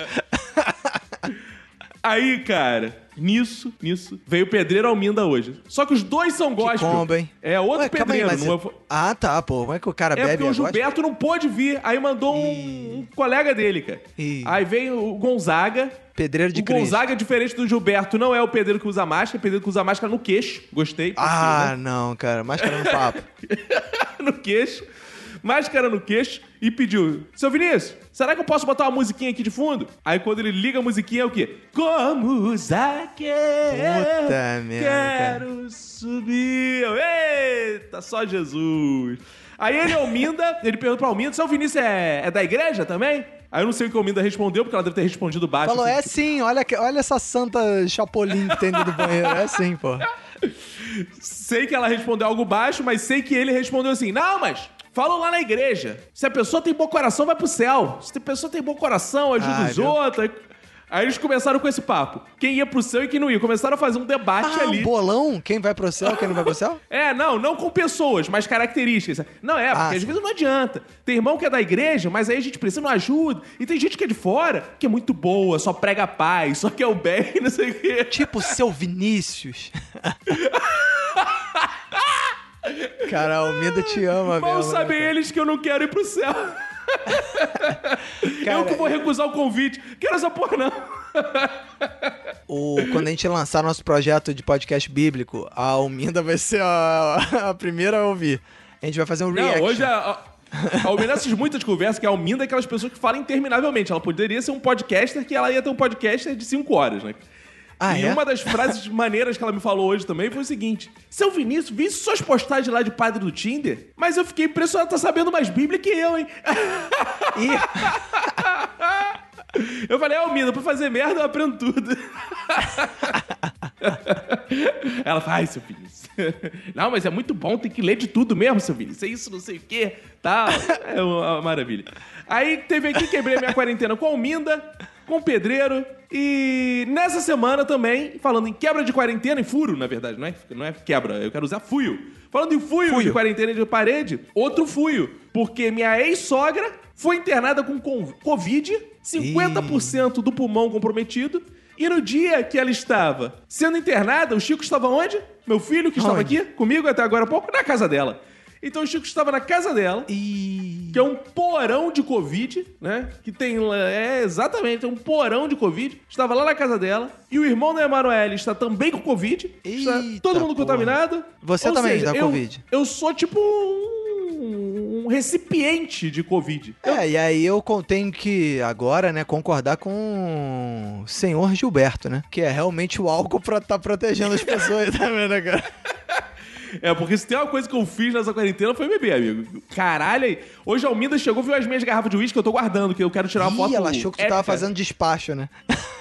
Aí, cara, nisso, nisso, veio o pedreiro Alminda hoje. Só que os dois são gospel. combo, hein? É outro Ué, aí, pedreiro, não é... Ah, tá, pô. Como é que o cara É bebe porque o? Gilberto não pôde vir. Aí mandou um, um colega dele, cara. Ih. Aí veio o Gonzaga. Pedreiro de o. Gonzaga, diferente do Gilberto, não é o pedreiro que usa máscara, é o pedreiro que usa máscara no queixo. Gostei. Ah, não, cara. Máscara no papo. no queixo. Máscara no queixo e pediu: Seu Vinícius, será que eu posso botar uma musiquinha aqui de fundo? Aí quando ele liga a musiquinha é o quê? Como Zaque, Puta merda, quero subir. Eita, só Jesus. Aí ele, Alminda, ele perguntou pra Alminda: Seu Vinícius é, é da igreja também? Aí eu não sei o que a Alminda respondeu, porque ela deve ter respondido baixo. Falou, assim, é sim, olha, olha essa santa chapolim que tem dentro do banheiro. É sim, pô. Sei que ela respondeu algo baixo, mas sei que ele respondeu assim: Não, mas falam lá na igreja. Se a pessoa tem bom coração, vai pro céu. Se a pessoa tem bom coração, ajuda Ai, os meu- outros. Aí eles começaram com esse papo. Quem ia pro céu e quem não ia. Começaram a fazer um debate Ah, ali. um bolão? Quem vai pro céu, quem não vai pro céu? É, não, não com pessoas, mas características. Não, é, porque Ah, às sim. vezes não adianta. Tem irmão que é da igreja, mas aí a gente precisa de uma ajuda. E tem gente que é de fora, que é muito boa, só prega paz, só quer o bem, não sei o quê. Tipo seu Vinícius. Cara, a Almeida te ama Mal mesmo. né, sabem cara? eles que eu não quero ir pro céu. eu Cara, que vou recusar o convite. Quero essa porra, não. O, quando a gente lançar nosso projeto de podcast bíblico, a Alminda vai ser a, a primeira a ouvir. A gente vai fazer um reaction. Não, hoje a, a, a Alminda assiste muitas conversas, que a Alminda é aquelas pessoas que falam interminavelmente. Ela poderia ser um podcaster, que ela ia ter um podcaster de 5 horas, né? Ah, e é? uma das frases maneiras que ela me falou hoje também foi o seguinte: Seu Vinícius, vi suas postagens lá de padre do Tinder, mas eu fiquei impressionado, tá sabendo mais Bíblia que eu, hein? Ih, Eu falei, Almina, pra fazer merda eu aprendo tudo. Ela fala, ai, seu Vinícius. Não, mas é muito bom, tem que ler de tudo mesmo, seu Vinícius. É isso, não sei o quê, tal. É uma maravilha. Aí teve aqui, quebrei a minha quarentena com a Alminda. Com o pedreiro. E nessa semana também, falando em quebra de quarentena, em furo, na verdade, não é, não é quebra, eu quero usar fuio. Falando em fuio, de quarentena de parede, outro fuio. Porque minha ex-sogra foi internada com Covid, 50% do pulmão comprometido. E no dia que ela estava sendo internada, o Chico estava onde? Meu filho, que estava Onde? aqui comigo até agora há pouco, na casa dela. Então o Chico estava na casa dela E. que é um porão de Covid, né? Que tem. lá- É exatamente, é um porão de Covid. Estava lá na casa dela. E o irmão da Emanuele está também com Covid. está Eita todo mundo porra. contaminado. Você também seja, dá eu, Covid. Eu sou tipo um, um recipiente de Covid. É, e aí eu tenho que agora, né, concordar com o senhor Gilberto, né? Que é realmente o álcool pra tá protegendo as pessoas também, né, cara? É, porque se tem uma coisa que eu fiz nessa quarentena foi beber, amigo. Caralho, aí. Hoje a Alminda chegou, viu as minhas garrafas de uísque que eu tô guardando, que eu quero tirar uma foto. Ih, ela achou que tu tava épica. fazendo despacho, né?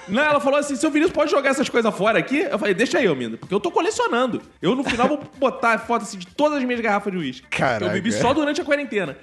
Não, ela falou assim: seu Vinícius pode jogar essas coisas fora aqui? Eu falei, deixa aí, Alminda, porque eu tô colecionando. Eu no final vou botar foto assim, de todas as minhas garrafas de uísque. Caraca. Eu bebi só durante a quarentena.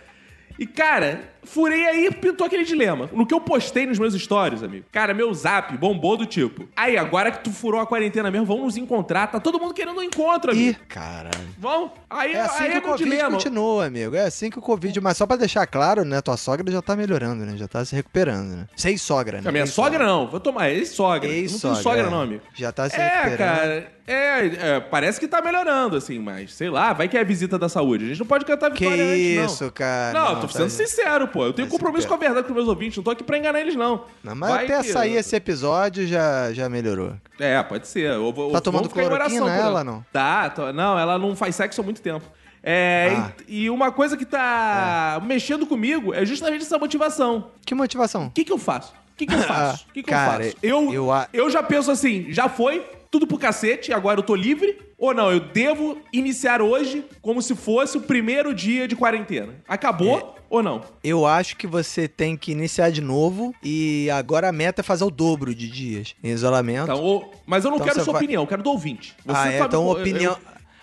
E, cara, furei aí e pintou aquele dilema. No que eu postei nos meus stories, amigo. Cara, meu zap bombou do tipo. Aí, agora que tu furou a quarentena mesmo, vamos nos encontrar. Tá todo mundo querendo um encontro, Ih, amigo. caralho. Vamos? Aí É assim aí que é o Covid dilema. continua, amigo. É assim que o Covid. Mas só pra deixar claro, né? Tua sogra já tá melhorando, né? Já tá se recuperando, né? Sem sogra, né? A minha Ex- sogra não, vou tomar ex-sogra. Eu Não Ex-sogra, tenho sogra é. não, amigo. Já tá se É, recuperando. cara, é, é, parece que tá melhorando, assim, mas sei lá, vai que é a visita da saúde. A gente não pode cantar Que vitória antes, não. isso, cara. Não, Não, tô tá- sendo sincero, pô. Eu tenho se compromisso com a verdade com meus ouvintes, não tô aqui pra enganar eles, não. Não, mas Vai até que- sair esse episódio já, já melhorou. É, pode ser. Eu vou, Tá eu tomando vou ficar em cloroquina, oração por ela, não? Tá, tô- não, ela não faz sexo há muito tempo. É, Ah. e, e uma coisa que tá mexendo comigo é justamente essa motivação. Que motivação? O que, que eu faço? O que, que eu faço? O que, que Cara, eu faço? Eu, eu a- eu já penso assim, já foi, tudo pro cacete, agora eu tô livre. Ou não, eu devo iniciar hoje como se fosse o primeiro dia de quarentena. Acabou ou não? Eu acho que você tem que iniciar de novo e agora a meta é fazer o dobro de dias em isolamento. Então, ou- mas eu não Então quero sua vai- opinião, eu quero do ouvinte. Você ah, é, então qual- eu- opinião.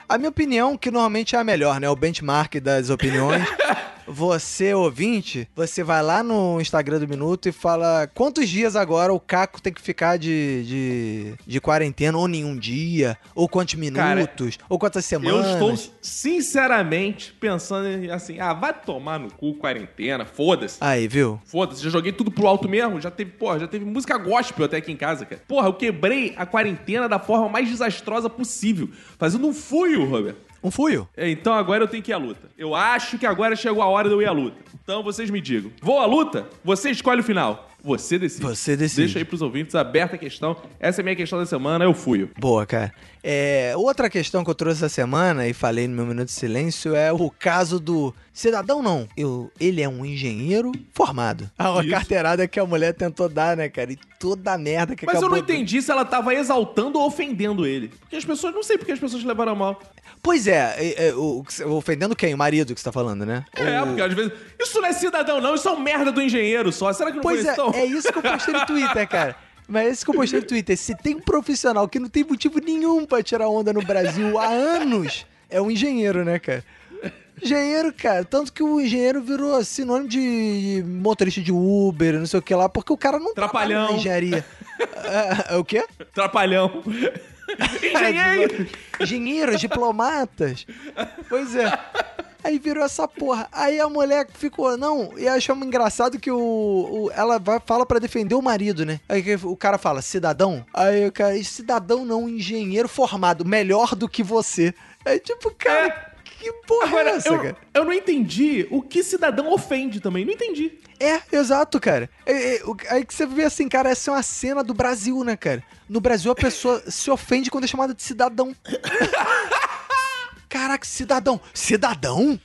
A minha opinião, que normalmente é a melhor, né? O benchmark das opiniões. você, ouvinte, você vai lá no Instagram do Minuto e fala quantos dias agora o Caco tem que ficar de, de, de quarentena, ou nenhum dia, ou quantos minutos, ou quantas Eu semanas. estou sinceramente pensando em, assim, ah, vai tomar no cu quarentena, foda-se. Aí, viu? Foda-se, já joguei tudo pro alto mesmo. Já teve, porra, já teve música gospel até aqui em casa, cara. Porra, eu quebrei a quarentena da forma mais desastrosa possível. Fazendo um fuio, Roberto. Um fuio. É, Então agora eu tenho que ir à luta. Eu acho que agora chegou a hora de eu ir à luta. Então vocês me digam. Vou à luta? Você escolhe o final. Você decide. Você decide. Deixa aí pros ouvintes aberta a questão. Essa é a minha questão da semana, eu fui. Boa, cara. É, outra questão que eu trouxe essa semana e falei no meu minuto de silêncio é o caso do cidadão não. Eu, ele é um engenheiro formado. Ah, uma Isso. carteirada que a mulher tentou dar, né, cara? E toda a merda que Mas eu não entendi se ela tava exaltando ou ofendendo ele. Porque as pessoas, não sei porque as pessoas levaram mal. Pois é, é, é, o- ofendendo quem? O marido que você tá falando, né? É, O- porque às vezes. Isso não é cidadão, não. Isso é um merda do engenheiro só. Será que não Pois foi é, isso? então? é isso que eu postei no Twitter, cara. Mas é isso que eu postei no Twitter. Se tem um profissional que não tem motivo nenhum pra tirar onda no Brasil há anos, é um engenheiro, né, cara? Engenheiro, cara, tanto que o engenheiro virou sinônimo de motorista de Uber, não sei o que lá, porque o cara não trabalha Trapalhão. na engenharia. É, é o quê? Trapalhão. Engenheiro! Engenheiros, diplomatas. Pois é. Aí virou essa porra. Aí a mulher ficou, não, e achamos engraçado que o, o- ela vai, fala pra defender o marido, né? Aí o cara fala, cidadão? Aí o cara, cidadão não, engenheiro formado, melhor do que você. Aí tipo, cara, que porra é Agora, essa, eu, cara? eu não entendi o que cidadão ofende também. Não entendi. É, exato, cara. É, é, aí que você vê assim, cara, essa é uma cena do Brasil, né, cara? No Brasil a pessoa se ofende quando é chamada de cidadão. Caraca, cidadão. Cidadão?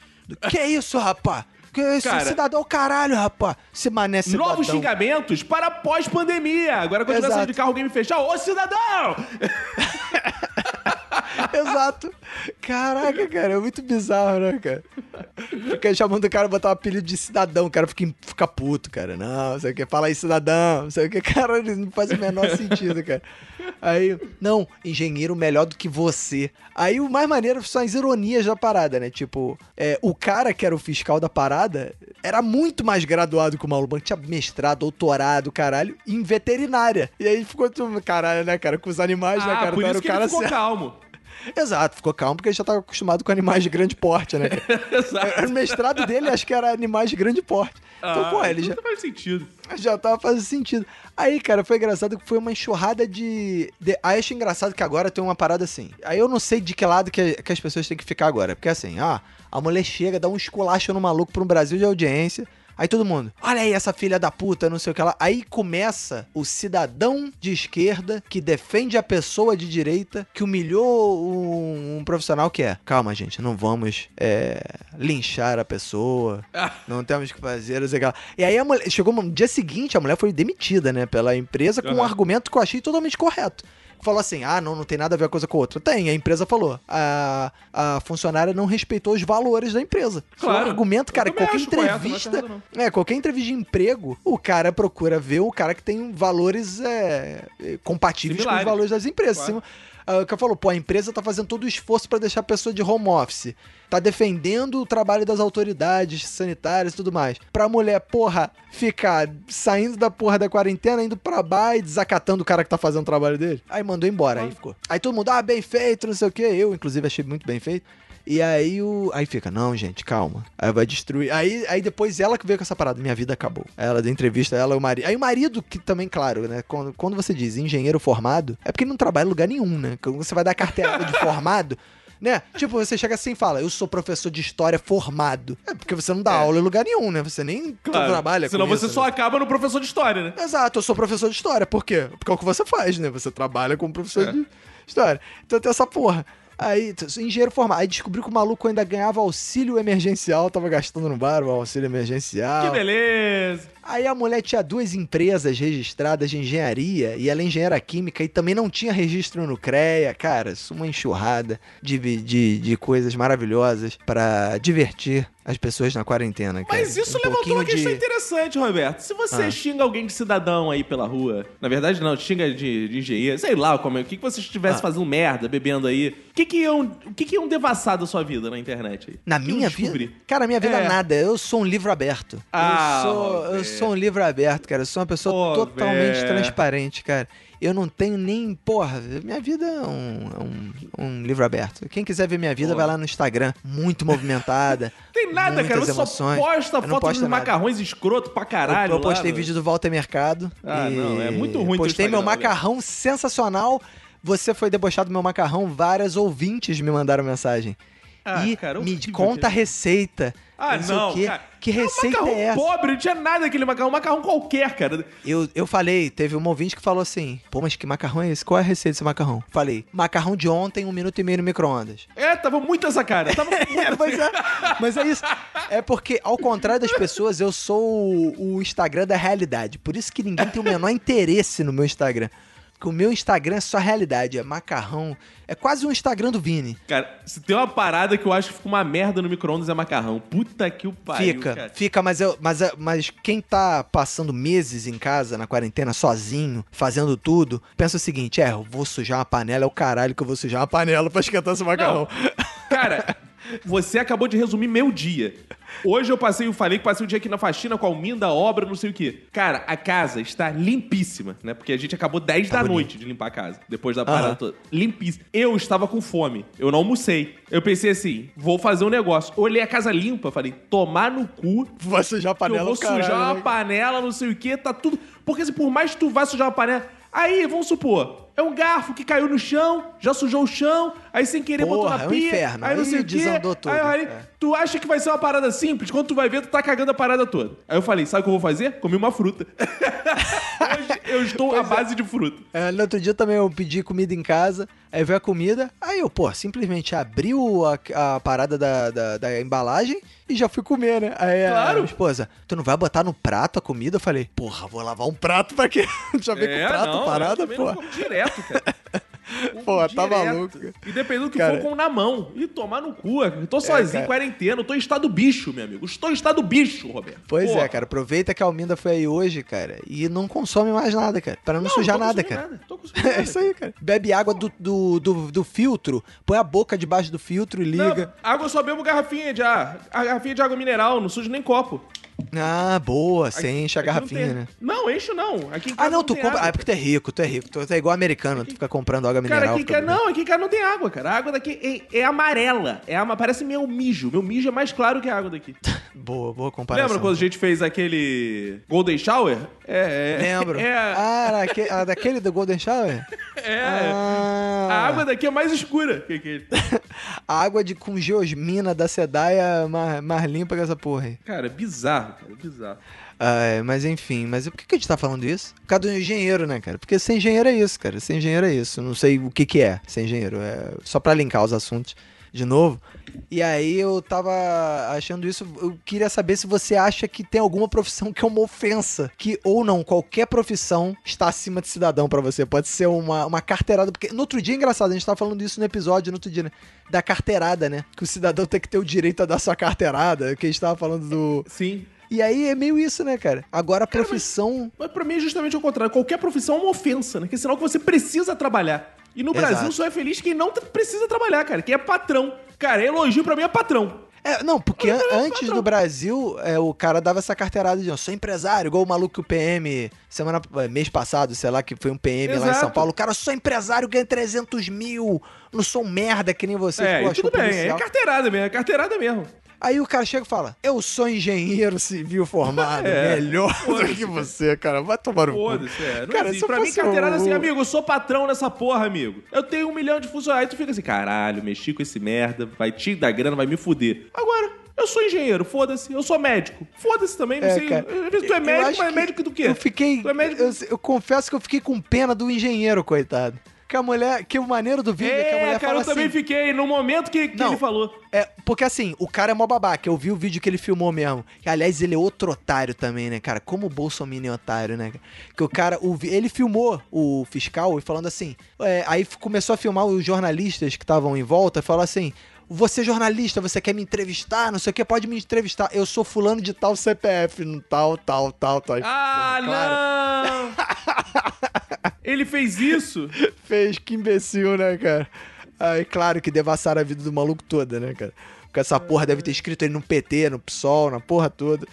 Que é isso, rapá? Que é isso? Cara- cidadão é caralho, rapá. Se mané cidadão. Novos xingamentos para pós-pandemia. Agora, quando tiver de carro, alguém me fechar, ô cidadão! Exato. Caraca, cara, é muito bizarro, né, cara? Fica chamando o cara botar um apelido de cidadão, o cara fica, fica puto, cara. Não, você quer falar aí, cidadão, não sei o que, cara, não faz o menor sentido, cara. Aí, não, engenheiro melhor do que você. Aí o mais maneiro são as ironias da parada, né? Tipo, é, o cara que era o fiscal da parada era muito mais graduado que o Mauro Banco, tinha mestrado, doutorado, caralho, em veterinária. E aí ficou tudo, caralho, né, cara, com os animais, né, Ah, cara? por Então isso era o que cara ele ficou certo. calmo. Exato, ficou calmo porque ele já tava acostumado com animais de grande porte, né? Exato. o mestrado dele acho que era animais de grande porte. Então, Ah, pô, ele já, Não faz sentido. já tava fazendo sentido. Aí, cara, foi engraçado que foi uma enxurrada de, de. Aí acho engraçado que agora tem uma parada assim. Aí eu não sei de que lado que, que as pessoas têm que ficar agora. Porque assim, ah, a mulher chega, dá um esculacho no maluco pra um Brasil de audiência. Aí todo mundo, olha aí essa filha da puta, não sei o que lá. Aí começa o cidadão de esquerda que defende a pessoa de direita que humilhou um, um profissional que é. Calma, gente, não vamos é, linchar a pessoa. Não temos que fazer, não sei o que lá. E aí a mulher, chegou no dia seguinte, a mulher foi demitida, né, pela empresa com um Aham. argumento que eu achei totalmente correto. Falou assim: ah, não, não tem nada a ver uma coisa com a outra. Tem, a empresa falou. A, a funcionária não respeitou os valores da empresa. Um Claro. argumento, cara, qualquer correto, entrevista. É, qualquer entrevista de emprego, o cara procura ver o cara que tem valores é, é, compatíveis com Similares. os valores das empresas. Claro. Sim, ah, O cara falou, pô, a empresa tá fazendo todo o esforço pra deixar a pessoa de home office. Tá defendendo o trabalho das autoridades sanitárias e tudo mais. Pra mulher, porra, ficar saindo da porra da quarentena, indo pra bar e desacatando o cara que tá fazendo o trabalho dele. Aí mandou embora, aí ficou. Aí todo mundo, ah, bem feito, não sei o quê. Eu, inclusive, achei muito bem feito. E aí o. Aí fica, não, gente, calma. Aí vai destruir. Aí, aí depois ela que veio com essa parada, minha vida acabou. Ela deu entrevista, ela e o marido. Aí o marido, que também, claro, né? Quando, quando você diz engenheiro formado, é porque ele não trabalha em lugar nenhum, né? Quando você vai dar carteirada de formado. Né? Tipo, você chega assim e fala, eu sou professor de história formado. É porque você não dá aula em lugar nenhum, né? Você nem Claro. trabalha Senão com você isso, só né? acaba no professor de história, né? Exato, eu sou professor de história. Por quê? Porque é o que você faz, né? Você trabalha como professor É. de história. Então tem essa porra. Aí, engenheiro formado. Aí descobriu que o maluco ainda ganhava auxílio emergencial, tava gastando no bar o auxílio emergencial. Que beleza. Aí a mulher tinha duas empresas registradas de engenharia e ela é engenheira química e também não tinha registro no CREA. Cara, isso é uma enxurrada de, de, de coisas maravilhosas pra divertir as pessoas na quarentena. Cara. Mas isso Um levantou uma questão de- interessante, Roberto. Se você Ah. xinga alguém de cidadão aí pela rua, na verdade não, xinga de, de engenheiro, sei lá, como é, o que, que você estivesse Ah. fazendo merda, bebendo aí, o que que iam, o que que iam devassar da sua vida na internet aí? Na que minha vida? Cara, minha vida É. nada. Eu sou um livro aberto. Ah, eu, sou, eu sou um livro aberto, cara. Eu sou uma pessoa Pô, totalmente Roberto. transparente, cara. Eu não tenho nem. Porra, minha vida é um, é um, um livro aberto. Quem quiser ver minha vida, Pô. vai lá no Instagram. Muito movimentada. Tem nada, cara. Você emoções. só posta foto nada. macarrões escroto pra caralho. eu, eu postei lá, vídeo do Walter Mercado. Ah, não, é muito ruim Postei meu Instagram, olha. macarrão sensacional. Você foi debochado do meu macarrão. Várias ouvintes me mandaram mensagem. Ah, e cara, me conta a receita. Ah, sei o não, quê. cara. Que É um receita é essa? pobre, não tinha nada daquele macarrão. Um macarrão qualquer, cara. Eu, eu falei, teve um ouvinte que falou assim: pô, mas que macarrão é esse? Qual é a receita desse macarrão? Falei, macarrão de ontem, um minuto e meio no micro-ondas. É, tava muito essa cara. Tava muito É, pois é, mas é isso. É porque, ao contrário das pessoas, eu sou o, o Instagram da realidade. Por isso que ninguém tem o menor interesse no meu Instagram. Porque o meu Instagram é só realidade, é macarrão. É quase um Instagram do Vini. Cara, se tem uma parada que eu acho que fica uma merda no micro-ondas é macarrão. Puta que o pariu, fica, cara. fica, mas, eu, mas, mas quem tá passando meses em casa, na quarentena, sozinho, fazendo tudo, pensa o seguinte: é, eu vou sujar uma panela, é o caralho que eu vou sujar uma panela pra esquentar esse macarrão. Cara, você acabou de resumir meu dia. Hoje eu passei, eu falei que passei o dia aqui na faxina com a Alminda, obra, não sei o quê. Cara, a casa está limpíssima, né? Porque a gente acabou 10 Tá da bonito. noite de limpar a casa, depois da parada toda. Limpíssima. Eu estava com fome, eu não almocei. Eu pensei assim, vou fazer um negócio. Olhei a casa limpa, falei, tomar no cu, Vai sujar a panela, eu vou caralho, sujar uma panela, não sei o que, tá tudo. Porque assim, por mais que tu vá sujar uma panela. Aí, vamos supor, é um garfo que caiu no chão, já sujou o chão, aí sem querer botou Porra, na é um pia. inferno. Aí não Aí sei o quê. desandou tudo, Aí, aí, é. tu acha que vai ser uma parada simples, quando tu vai ver, tu tá cagando a parada toda. Aí eu falei, sabe o que eu vou fazer? Comi uma fruta. Hoje eu estou à base de fruta. É, no outro dia também eu pedi comida em casa, aí veio a comida, aí eu, pô, simplesmente abri a, a parada da, da, da embalagem e já fui comer, né? Aí a Claro. minha esposa, tu não vai botar no prato a comida? Eu falei, porra, vou lavar um prato pra quê? já veio com o prato É, não, parada, pô. direto, cara. Pô, tá maluco. E dependendo do que Cara. for, com na mão. E tomar no cu. Eu tô sozinho, cara. quarentena. Eu tô em estado bicho, meu amigo. Estou em estado bicho, Roberto. Pois Porra. é, cara. Aproveita que a Alminda foi aí hoje, cara, e não consome mais nada, cara. Pra não, Não, sujar tô nada, cara. Nada. Tô consumindo É nada. isso aí, cara. Bebe água do, do, do, do filtro, põe a boca debaixo do filtro e liga. Não, água eu só bebo garrafinha de água. A garrafinha de água mineral, não sujo nem copo. Ah, boa, você enche a Aqui não garrafinha, tem- né? Não, encho não. Aqui Ah, não, tu tem compra. água, Ah, é porque tu é rico, tu é rico. Tu é igual americano, tu fica comprando água Cara, mineral. aqui em fica não, aqui em casa não tem água, cara. A água daqui é, é amarela. É ama, parece meu mijo. Meu mijo é mais claro que a água daqui. Boa, boa comparação. Lembra quando a gente fez aquele Golden Shower? É, é. Lembro. É, Ah, era aque- daquele do Golden Shower? é. Ah, A água daqui é mais escura que aquele. A água de, com geosmina da Sedaia é mais, mais limpa que essa porra aí. Cara, é bizarro, cara, bizarro. Ah, é, mas enfim, mas por que, que a gente tá falando isso? Por causa do engenheiro, né, cara? Porque ser engenheiro é isso, cara. Ser engenheiro é isso. Não sei o que que é ser engenheiro. É só pra linkar os assuntos de novo. E aí eu tava achando isso, eu queria saber se você acha que tem alguma profissão que é uma ofensa, que ou não, qualquer profissão está acima de cidadão pra você. Pode ser uma, uma carteirada, porque no outro dia, engraçado, a gente tava falando disso no episódio, no outro dia, né? Da carteirada, né? Que o cidadão tem que ter o direito a dar sua carteirada, que a gente tava falando do... Sim. E aí é meio isso, né, cara? Agora a profissão... Mas pra mim é justamente o contrário. Qualquer profissão é uma ofensa, né? Que é sinal que você precisa trabalhar. E no Exato. Brasil só é feliz quem não precisa trabalhar, cara. Quem é patrão. Cara, elogio pra mim é patrão. É, não, porque an- é antes do Brasil, é, o cara dava essa carteirada de eu sou empresário, igual o maluco que o PM, semana, é, mês passado, sei lá, que foi um PM lá em São Exato. Paulo. O cara, eu sou empresário, ganho 300 mil, não sou um merda que nem você. é, tudo bem. policial. É carteirada mesmo, é carteirada mesmo. Aí o cara chega e fala, eu sou engenheiro civil formado, É, melhor do que você, cara. Vai tomar no cu. Foda-se, é. Não Cara, existe. Pra mim, carteirada assim, amigo, eu sou patrão nessa porra, amigo. Eu tenho um milhão de funcionários. Aí tu fica assim, caralho, mexi com esse merda, vai te dar grana, vai me fuder. Agora, eu sou engenheiro, foda-se. Eu sou médico. Foda-se também, não É, sei. Às vezes tu é médico, mas é médico do quê? Eu fiquei. É médico... Eu, eu confesso que eu fiquei com pena do engenheiro, coitado. Que a mulher. Que o maneiro do vídeo é, que a É, mulher cara, fala eu também assim. fiquei no momento que, que Não. ele falou. É, porque assim, o cara é mó babaca. Eu vi o vídeo que ele filmou mesmo. Que, aliás, ele é outro otário também, né, cara? Como o Bolsonaro é otário, né? Que o cara, o ele filmou o fiscal e falando assim. é, aí começou a filmar os jornalistas que estavam em volta e falou assim. Você é jornalista, você quer me entrevistar? Não sei o que, pode me entrevistar. Eu sou fulano de tal CPF, no tal, tal, tal, tal. Ah, claro. não! ele fez isso? Fez, que imbecil, né, cara? Aí, claro que devassaram a vida do maluco toda, né, cara? Porque essa porra deve ter escrito ele no PT, no PSOL, na porra toda.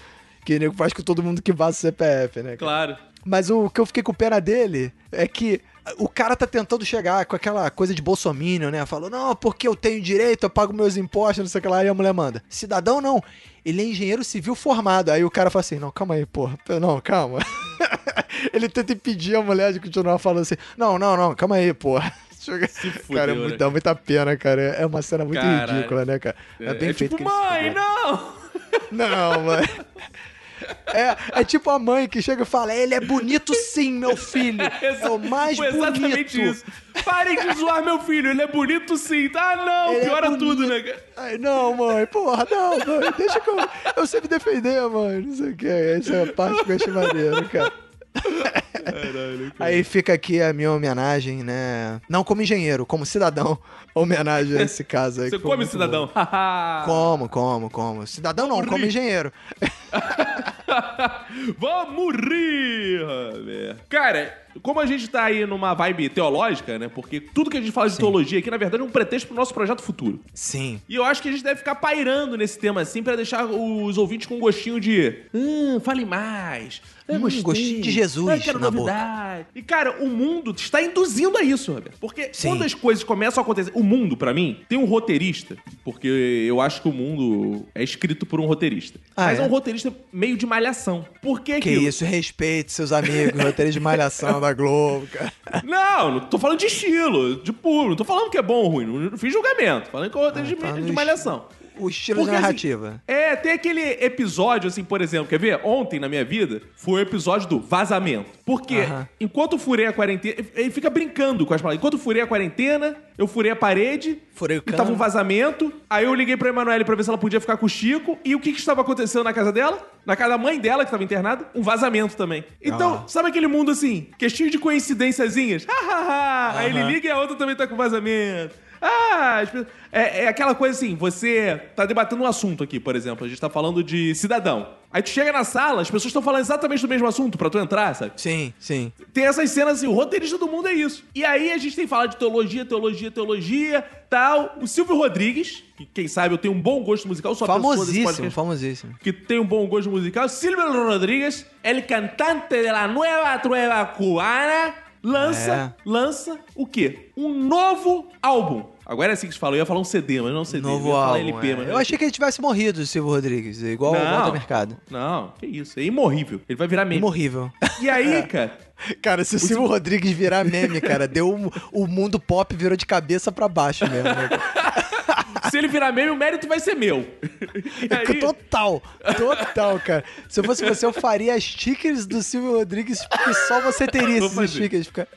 Que nego faz com todo mundo que vaza o CPF, né, cara? Claro. Mas o que eu fiquei com pena dele é que o cara tá tentando chegar com aquela coisa de bolsominion, né? Falou, não, porque eu tenho direito, eu pago meus impostos, não sei o que lá. E a mulher manda, cidadão não, ele é engenheiro civil formado. Aí o cara fala assim, não, calma aí, porra. Não, calma. ele tenta impedir a mulher de continuar falando assim, não, não, não, calma aí, porra. Fudeu, cara, é né? dá muita pena, cara. É uma cena muito Caralho. ridícula, né, cara? É, bem feito tipo, mãe, não! Não, mano. É, é tipo a mãe que chega e fala: Ele é bonito sim, meu filho. É o mais Foi exatamente bonito. isso. Parem de zoar meu filho, ele é bonito sim. Ah, não, Ele é piora bonito. tudo, né? cara? Ai, não, mãe, porra, não, mãe, deixa que eu, eu sei me defender, mãe, não sei o que. Essa é a parte que eu acho maneiro, cara. Aí fica aqui a minha homenagem, né? Não como engenheiro, como cidadão. Homenagem a esse caso aí. Você come, cidadão? Como, como, como. Cidadão não, como engenheiro. Vamos rir. Cara, como a gente tá aí numa vibe teológica, né? Porque tudo que a gente fala de teologia aqui, na verdade, é um pretexto pro nosso projeto futuro. Sim. E eu acho que a gente deve ficar pairando nesse tema assim pra deixar os ouvintes com um gostinho de. Hum, fale mais. É, Hum, gostei. gostinho de Jesus Eu quero na novidade. E, cara, o mundo está induzindo a isso, Roberto. Porque Sim. quando as coisas começam a acontecer. O mundo, pra mim, tem um roteirista. Porque eu acho que o mundo é escrito por um roteirista. Ah, mas é? é? um roteirista meio de malhação. Por que Que aquilo? isso, respeite seus amigos, roteiro de malhação da Globo, cara. Não, não tô falando de estilo, de público. Não tô falando que é bom ou ruim. Não, fiz julgamento. Falando que é roteiro Ah, de, de de malhação. O estilo Porque, de assim, narrativa. É, tem aquele episódio, assim, por exemplo, quer ver? Ontem na minha vida foi o episódio do vazamento. Porque Aham. enquanto eu furei a quarentena. Ele fica brincando com as palavras. Enquanto eu furei a quarentena, eu furei a parede. Furei o E cano. tava um vazamento. Aí eu liguei pra Emanuele pra ver se ela podia ficar com o Chico. E o que, que estava acontecendo na casa dela? Na casa da mãe dela, que estava internada, um vazamento também. Então, Ah. sabe aquele mundo assim, que é cheio de coincidênciazinhas? Aí ele liga e a outra também tá com vazamento. Ah, é, é aquela coisa assim, você tá debatendo um assunto aqui, por exemplo, a gente tá falando de cidadão. Aí tu chega na sala, as pessoas estão falando exatamente do mesmo assunto pra tu entrar, sabe? Sim, sim. Tem essas cenas assim, o roteirista do mundo é isso. E aí a gente tem que falar de teologia, teologia, teologia, tal. O Silvio Rodrigues, que quem sabe eu tenho um bom gosto musical, desse Famosíssimo, podcast famosíssimo. que tem um bom gosto musical. Silvio Rodríguez, el cantante de la nueva trueba cubana, lança, É. lança o quê? Um novo álbum. Agora é assim que se fala, eu ia falar um CD, mas não um CD. eu Novo falar álbum. LP, é. mas Eu não achei que ele tivesse morrido, o Silvio Rodrigues, igual o Walter Mercado. Não, que isso, é imorrível. Ele vai virar meme. Imorrível. E aí, cara, Cara, se o Silvio Rodrigues virar meme, cara, deu o mundo pop virou de cabeça pra baixo mesmo. Né? se ele virar meme, o mérito vai ser meu. Aí, Total, total, cara. Se eu fosse você, eu faria as stickers do Silvio Rodrigues, porque só você teria esses stickers. Fica...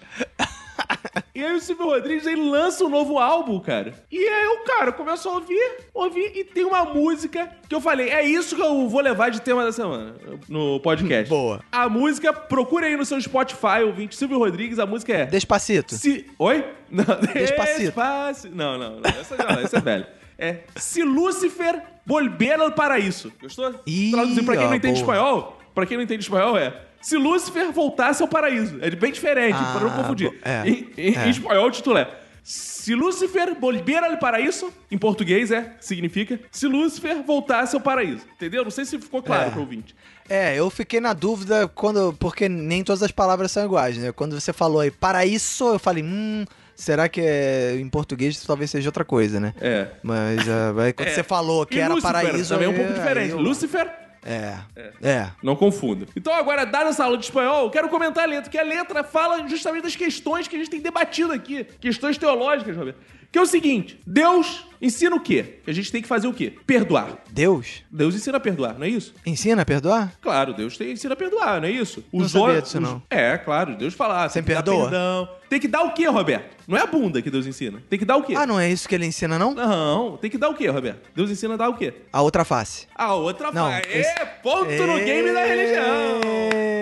E aí o Silvio Rodrigues, ele lança um novo álbum, cara. E aí o cara começa a ouvir, ouvir, e tem uma música que eu falei, é isso que eu vou levar de tema da semana no podcast. Boa. A música, procura aí no seu Spotify, ouvinte, Silvio Rodrigues, a música é... Despacito. Se... Oi? Não, Despacito. Despacito. Não, não, não, essa, não, essa é velha. É Se Lúcifer volver ao paraíso. Gostou? Ih, Traduzir pra quem não ó, entende boa. espanhol, pra quem não entende espanhol é... Se Lúcifer voltasse ao paraíso. É bem diferente, Ah, pra não confundir. é, Em, em- é. em espanhol, o título é Se Lúcifer volver ao paraíso, em português é, significa Se Lúcifer voltasse ao paraíso. Entendeu? Não sei se ficou claro É. pro ouvinte. É, eu fiquei na dúvida quando. Porque nem todas as palavras são iguais, né? Quando você falou aí paraíso, eu falei, hum, será que é, em português talvez seja outra coisa, né? É. Mas aí quando É. você falou que E era Lúcifer paraíso. também é um pouco diferente. eu- Lúcifer É. É. Não confunda. Então, agora, dada essa aula de espanhol, eu quero comentar a letra, que a letra fala justamente das questões que a gente tem debatido aqui. Questões teológicas, Roberto. Que é o seguinte: Deus ensina o quê? Que a gente tem que fazer o quê? Perdoar. Deus Deus ensina a perdoar, não é isso? ensina a perdoar? Claro, Deus tem, ensina a perdoar, não é isso? Não Os sabia olhos- disso, os- não. É, claro, Deus fala. ah, Você que dar perdoa? perdão. Tem que dar o quê, Roberto? Não é a bunda que Deus ensina. Tem que dar o quê? Ah, não é isso que ele ensina, não? Não, tem que dar o quê, Roberto? Deus ensina a dar o quê? A outra face. A outra Não, face. esse- É, ponto no game da religião.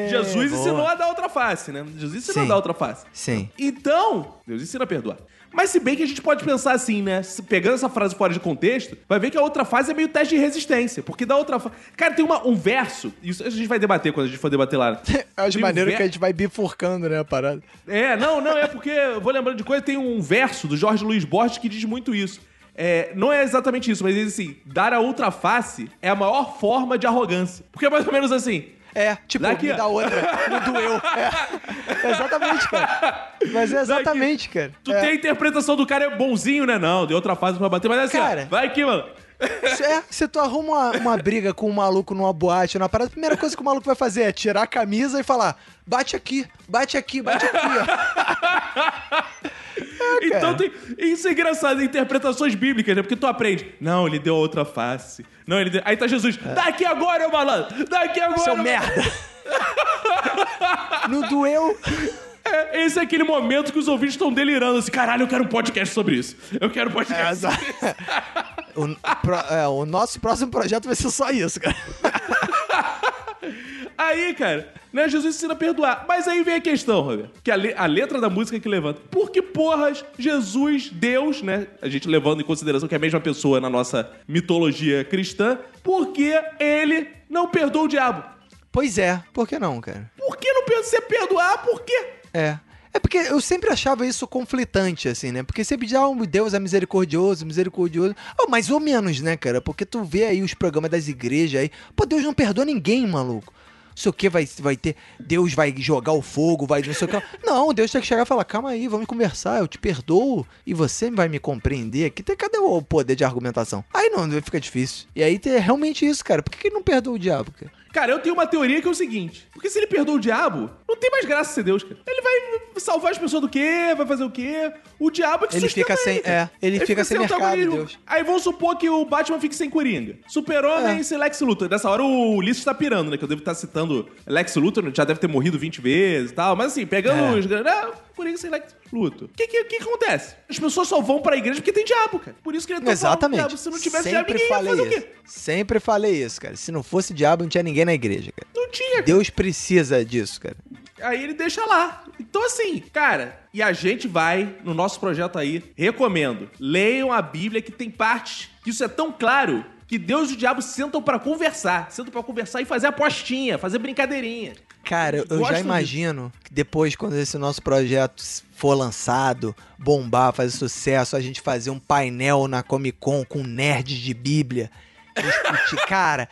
Jesus boa. ensinou a dar outra face, né? Jesus ensinou Sim. a dar outra face. Sim. Então, Deus ensina a perdoar. Mas se bem que a gente pode pensar assim, né? Se- Pegando essa frase fora de contexto, vai ver que a outra fase é meio teste de resistência. Porque da outra fase... Cara, tem uma- um verso... Isso a gente vai debater quando a gente for debater lá. né? Acho Tem um maneiro ver- que a gente vai bifurcando, né, a parada. É, não, não, é porque... Vou lembrando de coisa. Tem um verso do Jorge Luiz Borges que diz muito isso. É, não é exatamente isso, mas assim: dar a outra face é a maior forma de arrogância. Porque é mais ou menos assim. É, tipo, Daqui, me dá outra, não doeu. É. Exatamente, cara. Mas é exatamente, cara. Tu é. tem a interpretação do cara é bonzinho, né? Não, deu outra fase pra bater, mas é assim, Cara. ó, vai aqui, mano. Se, é, se tu arruma uma, uma briga com um maluco numa boate, numa parada, a primeira coisa que o maluco vai fazer é tirar a camisa e falar: bate aqui, bate aqui, bate aqui, ó. Então tem. Isso é engraçado, interpretações bíblicas, né? Porque tu aprende. Não, ele deu outra face. Não, ele deu... Aí tá Jesus. Daqui agora, ô malandro! Daqui agora! Seu ô merda. Não doeu. É, esse é aquele momento que os ouvintes estão delirando assim, caralho, eu quero um podcast sobre isso. Eu quero um É, podcast. exa- o, pro- é, o nosso próximo projeto vai ser só isso, cara. Aí, cara, né, Jesus ensina a perdoar. Mas aí vem a questão, Roberto, que a, le- a letra da música que levanta. Por que porras Jesus, Deus, né, a gente levando em consideração que é a mesma pessoa na nossa mitologia cristã, por que ele não perdoa o diabo? Pois é, por que não, cara? Por que não você perdoar? Por quê? É. É porque eu sempre achava isso conflitante, assim, né? Porque sempre dizia, oh, Deus é misericordioso, misericordioso. Oh, mais ou menos, né, cara? Porque tu vê aí os programas das igrejas aí. Pô, Deus não perdoa ninguém, maluco. Não sei o que vai, vai ter. Deus vai jogar o fogo, vai não sei o que. Não, Deus tem que chegar e falar: calma aí, vamos conversar, eu te perdoo e você vai me compreender. Aqui tem, cadê o poder de argumentação? Aí não, fica difícil. E aí tem realmente isso, cara. Por que que ele não perdoa o diabo, cara? Cara, eu tenho uma teoria que é o seguinte: porque se ele perdoa o diabo, não tem mais graça ser Deus, cara. Ele vai salvar as pessoas do quê? Vai fazer o quê? O diabo é que Ele fica sem- cara. é, ele fica sem mercado, antagonismo. Deus. Aí vamos supor que o Batman fique sem Coringa. Super-Homem É. sem Lex Luthor. Nessa hora o Ulisses tá pirando, né? Que eu devo estar citando Lex Luthor, já deve ter morrido 20 vezes e tal. Mas assim, pegando É. os... Ah, Coringa sem Lex Luthor. O que, que, que acontece? As pessoas só vão pra igreja porque tem diabo, cara. Por isso que ele é tão Exatamente. diabo. Se não tivesse Sempre diabo, ninguém ia falei fazer o isso. quê? Sempre falei isso, cara. Se não fosse diabo, não tinha ninguém na igreja, cara. Não tinha, cara. Deus precisa disso, cara. Aí ele deixa lá. Então, assim, cara, e a gente vai, no nosso projeto aí, recomendo. Leiam a Bíblia, que tem partes que isso é tão claro que Deus e o diabo sentam pra conversar. Sentam pra conversar e fazer apostinha, fazer brincadeirinha. Cara, eu já disso. imagino que depois, quando esse nosso projeto for lançado, bombar, fazer sucesso, a gente fazer um painel na Comic Con com nerds de Bíblia. Discutir, cara,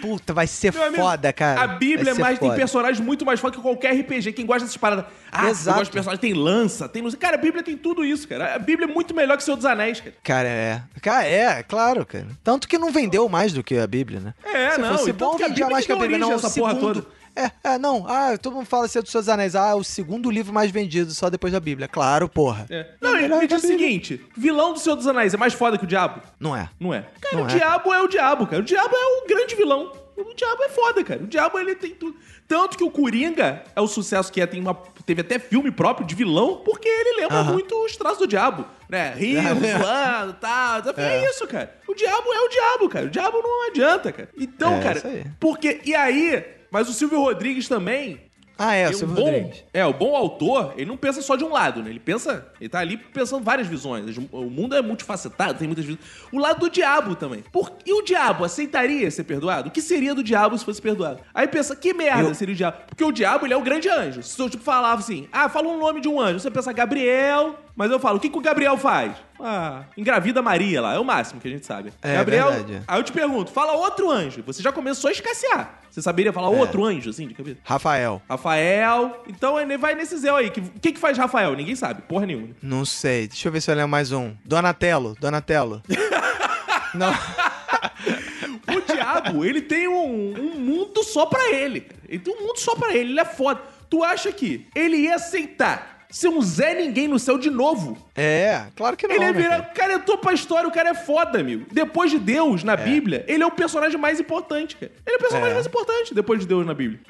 puta, vai ser amigo, foda, cara. A Bíblia é mais, tem personagens muito mais foda que qualquer RPG. Quem gosta dessas paradas. Ah, Exato. eu gosto de personagens. Tem lança, tem. Cara, a Bíblia tem tudo isso, cara. A Bíblia é muito melhor que Senhor dos Anéis, cara. Cara, é. Cara, é, claro, cara. Tanto que não vendeu mais do que a Bíblia, né? É, Se não, fosse e tanto bom, vendia mais que a Bíblia. Não, o essa porra segundo... toda. É, é, não. Ah, todo mundo fala assim dos seus anéis. Ah, o segundo livro mais vendido, só depois da Bíblia. Claro, porra. É. Não, É e me diz o seguinte: vilão do Senhor dos Anéis é mais foda que o diabo? Não é. Não é. Cara, Não o é. diabo é o diabo, cara. O diabo é o grande vilão. O diabo é foda, cara. O diabo, ele tem tudo. Tanto que o Coringa é o sucesso que é. Tem uma, teve até filme próprio de vilão, porque ele lembra muito os traços do diabo. Né? Rio, É. zoando, tal. É. É. isso, cara. O diabo é o diabo, cara. O diabo não adianta, cara. Então, É, cara, isso aí. porque... E aí... Mas o Silvio Rodrigues também, Ah, é, o e Silvio bom, Rodrigues. É, o bom autor, ele não pensa só de um lado, né? Ele pensa, ele tá ali pensando várias visões. O mundo é multifacetado, tem muitas visões. O lado do diabo também. Por, e o diabo aceitaria ser perdoado? O que seria do diabo se fosse perdoado? Aí pensa, que merda Eu- seria o diabo? Porque o diabo, ele é o grande anjo. Se eu tipo, falava assim, ah, fala um nome de um anjo. Você pensa Gabriel, mas eu falo, o que, que o Gabriel faz? Ah, engravida Maria lá, é o máximo que a gente sabe. É, Gabriel, verdade. aí eu te pergunto, fala outro anjo. Você já começou a escassear. Você saberia falar É. outro anjo, assim, de cabeça? Rafael. Rafael. Então ele vai nesse Zé aí. O que, que, que faz Rafael? Ninguém sabe. Porra nenhuma. Não sei. Deixa eu ver se eu lembro mais um. Donatello. Donatello. não. O diabo, ele tem um, um mundo só pra ele. Ele tem um mundo só pra ele. Ele é foda. Tu acha que ele ia aceitar ser um Zé Ninguém no céu de novo? É, claro que não. ele ia né, virar. cara? O cara entrou pra história, o cara é foda, amigo. Depois de Deus na Bíblia, ele é o personagem mais importante, cara. Ele é o personagem É. mais importante depois de Deus na Bíblia.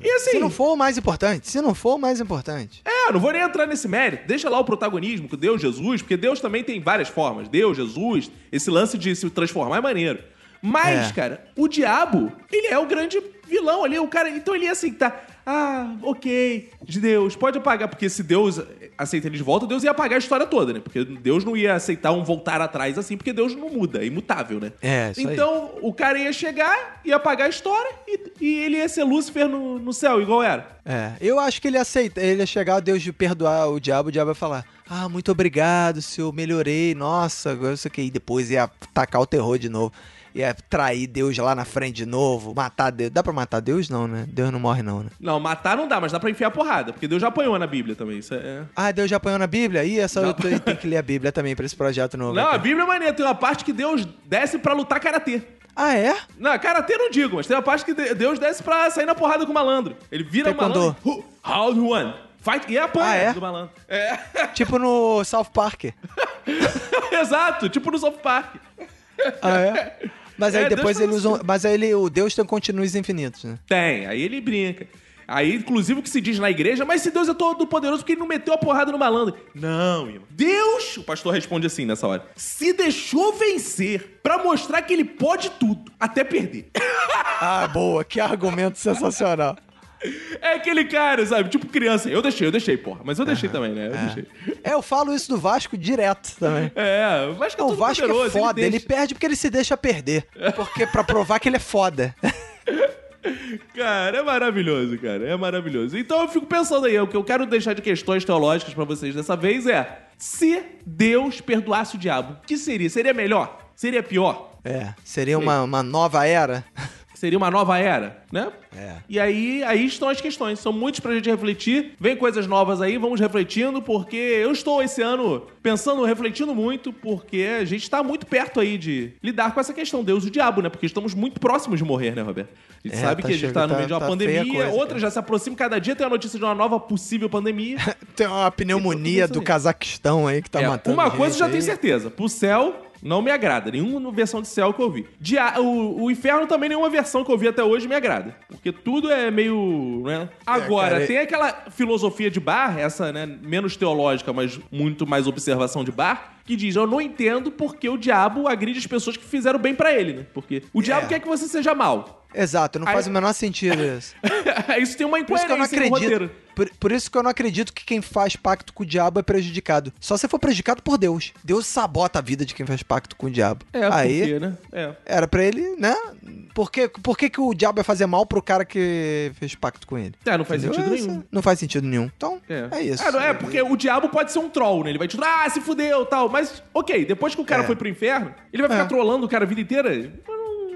E assim. Se não for o mais importante. Se não for o mais importante. É, eu não vou nem entrar nesse mérito. Deixa lá o protagonismo com Deus, Jesus, porque Deus também tem várias formas. Deus, Jesus, esse lance de se transformar é maneiro. Mas, É. cara, o diabo, ele é o grande vilão ali. O cara, então ele ia aceitar. Ah, ok, de Deus, pode apagar. Porque se Deus aceita ele de volta, Deus ia apagar a história toda, né? Porque Deus não ia aceitar um voltar atrás assim, porque Deus não muda, é imutável, né? É, isso aí. Então, o cara ia chegar, ia apagar a história e, e ele ia ser Lúcifer no, no céu, igual era. É, eu acho que ele aceita, ele ia chegar, Deus de perdoar o diabo, o diabo ia falar: Ah, muito obrigado, senhor, melhorei, nossa, agora isso aqui. E depois ia tacar o terror de novo. Ia trair Deus lá na frente de novo, matar Deus. Dá pra matar Deus? Não, né? Deus não morre, não, né? Não, matar não dá, mas dá pra enfiar porrada, porque Deus já apanhou na Bíblia também. Isso é... Ah, Deus já apanhou na Bíblia? Ih, essa Já eu tenho que ler a Bíblia também pra esse projeto novo. Não, a. Bíblia é maneira. Tem uma parte que Deus desce pra lutar karatê. Ah, é? Não, karatê não digo, mas tem uma parte que de- Deus desce pra sair na porrada com o malandro. Ele vira o Taekwondo. malandro. Do one? Fight e apanha Ah, é? do malandro. É. Tipo no South Park. Exato, tipo no South Park. Ah, é? Mas aí É, depois Deus ele usa. um- Mas aí ele, o Deus tem continuos infinitos, né? Tem, aí ele brinca. Aí, inclusive, o que se diz na igreja, mas se Deus é todo poderoso, porque ele não meteu a porrada no malandro? Não, irmão. Deus, o pastor responde assim nessa hora, se deixou vencer pra mostrar que ele pode tudo, até perder. Ah, boa, que argumento sensacional. É aquele cara, sabe? Tipo criança. Eu deixei, eu deixei, porra. Mas eu deixei também, né? Eu deixei. É, eu falo isso do Vasco direto também. É, o Vasco é Não, o todo Vasco poderoso, é foda, ele, deixa. perde porque ele se deixa perder. Porque pra provar que ele é foda. Cara, é maravilhoso, cara. É maravilhoso. Então eu fico pensando aí, o que eu quero deixar de questões teológicas pra vocês dessa vez é: se Deus perdoasse o diabo, o que seria? Seria melhor? Seria pior? É, seria uma, uma nova era. Seria uma nova era, né? É. E aí, aí estão as questões. São muitos pra gente refletir. Vem coisas novas aí, vamos refletindo, porque eu estou esse ano pensando, refletindo muito, porque a gente tá muito perto aí de lidar com essa questão, Deus e o diabo, né? Porque estamos muito próximos de morrer, né, Roberto? A gente É, sabe tá que a gente chegando- tá no tá- meio de uma tá pandemia, coisa, outra cara. já se aproxima, cada dia tem a notícia de uma nova possível pandemia. Tem uma pneumonia isso do. Cazaquistão aí que tá É, matando uma coisa eu já aí. certeza. Pro céu, não me agrada. Nenhuma versão de céu que eu vi. Dia- o, o inferno também, nenhuma versão que eu vi até hoje me agrada. Porque tudo é meio. Né? Agora, cara, tem aquela filosofia de bar, essa, né, menos teológica, mas muito mais observação de bar, que diz: Eu não entendo porque o diabo agride as pessoas que fizeram bem pra ele, né? Porque o diabo quer que você seja mal. Exato, não Aí- faz o menor sentido isso. isso tem uma Por isso que eu não incoerência acredito. Por, por isso que eu não acredito que quem faz pacto com o diabo é prejudicado. Só se for prejudicado por Deus. Deus sabota a vida de quem faz pacto com o diabo. É, Aí porque, né? É. era pra ele, né? Por que, por que, que o diabo ia fazer mal pro cara que fez pacto com ele? É, não faz Entendeu? sentido Essa- nenhum. Não faz sentido nenhum. Então, é, isso. É, é, porque o diabo pode ser um troll, né? Ele vai te ah, se fudeu tal. Mas, ok, depois que o cara É. foi pro inferno, ele vai ficar É. trolando o cara a vida inteira.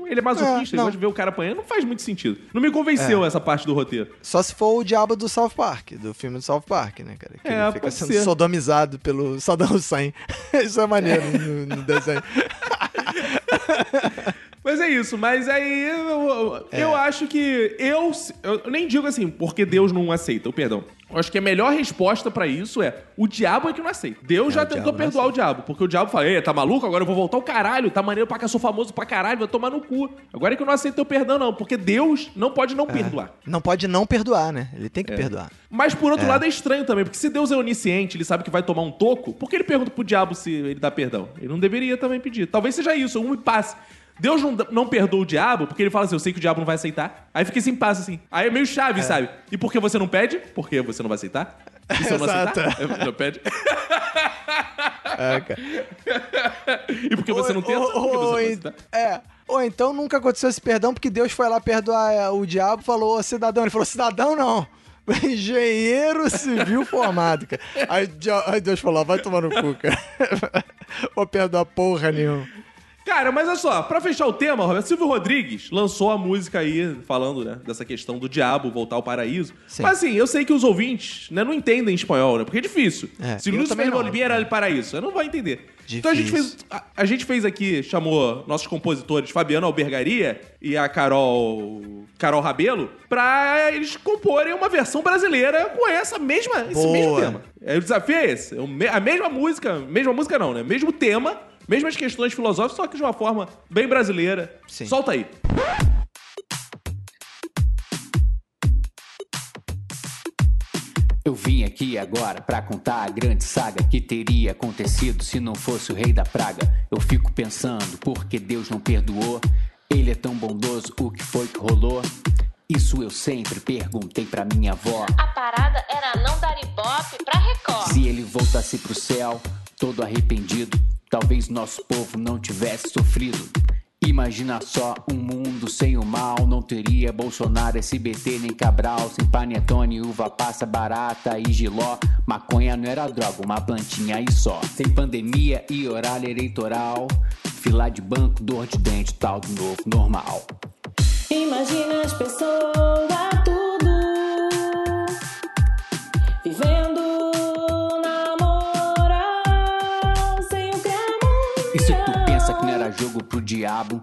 Ele é masoquista, É, ele gosta de ver o cara apanhando. Não faz muito sentido. Não me convenceu essa parte do roteiro. Só se for o diabo do South Park, do filme do South Park, né, cara? Que É, ele fica sendo ser. sodomizado pelo Saddam Hussein. isso é maneiro no, no desenho. Mas é isso, mas aí eu, É. eu acho que eu, eu nem digo assim, porque Deus não aceita, o perdão. Eu acho que a melhor resposta pra isso é o diabo é que não aceita. Deus já o tentou perdoar o diabo, porque o diabo fala: "Ei, tá maluco? Agora eu vou voltar o caralho, tá maneiro pra cá, sou famoso pra caralho, vai tomar no cu". Agora é que eu não aceito teu perdão não, porque Deus não pode não perdoar. Não pode não perdoar, né? Ele tem que perdoar. Mas por outro lado é estranho também, porque se Deus é onisciente, ele sabe que vai tomar um toco, por que ele pergunta pro diabo se ele dá perdão? Ele não deveria também pedir. Talvez seja isso, um impasse. Deus não, não perdoa o diabo porque ele fala assim: eu sei que o diabo não vai aceitar. Aí fica esse impasse assim. Aí é meio chave, sabe? E por que você não pede? Porque você não vai aceitar? E se eu não Exato. aceitar? Eu- Não pede. É, cara. E por que você não tenta? Ou- Porque você não ou- aceitar. é. Ou então nunca aconteceu esse perdão porque Deus foi lá perdoar é, o diabo falou, "Ô, cidadão. Ele falou, cidadão não. Engenheiro civil formado, cara. Aí Deus falou, vai tomar no cu, cara. Vou perdoar porra nenhuma. Cara, mas olha só, pra fechar o tema, Roberto, Silvio Rodrigues lançou a música aí, falando, né, dessa questão do diabo voltar ao paraíso. Sim. Mas assim, eu sei que os ouvintes, né, não entendem espanhol, né, porque é difícil. É, Se não. Oliveira era paraíso, eu não vou entender. Então a gente, Difícil. fez, a, a gente fez aqui, chamou nossos compositores Fabiano Albergaria e a Carol Carol Rabelo pra eles comporem uma versão brasileira com essa mesma, esse Boa. mesmo tema. É, o desafio é esse. É A mesma música, mesma música não, né? Mesmo tema, mesmas questões filosóficas, só que de uma forma bem brasileira. Sim. Solta aí. Eu vim aqui agora pra contar a grande saga que teria acontecido se não fosse o rei da praga. Eu fico pensando por que Deus não perdoou. Ele é tão bondoso, o que foi que rolou? Isso eu sempre perguntei pra minha avó. A parada era não dar ibope pra Record. Se ele voltasse pro céu, todo arrependido, talvez nosso povo não tivesse sofrido. Imagina só um mundo sem o mal, não teria Bolsonaro, SBT nem Cabral, sem panetone, uva passa, barata e giló. Maconha não era droga, uma plantinha e só. Sem pandemia e horário eleitoral, fila de banco, dor de dente, tal do novo normal. Imagina as pessoas tudo vivendo era jogo pro diabo,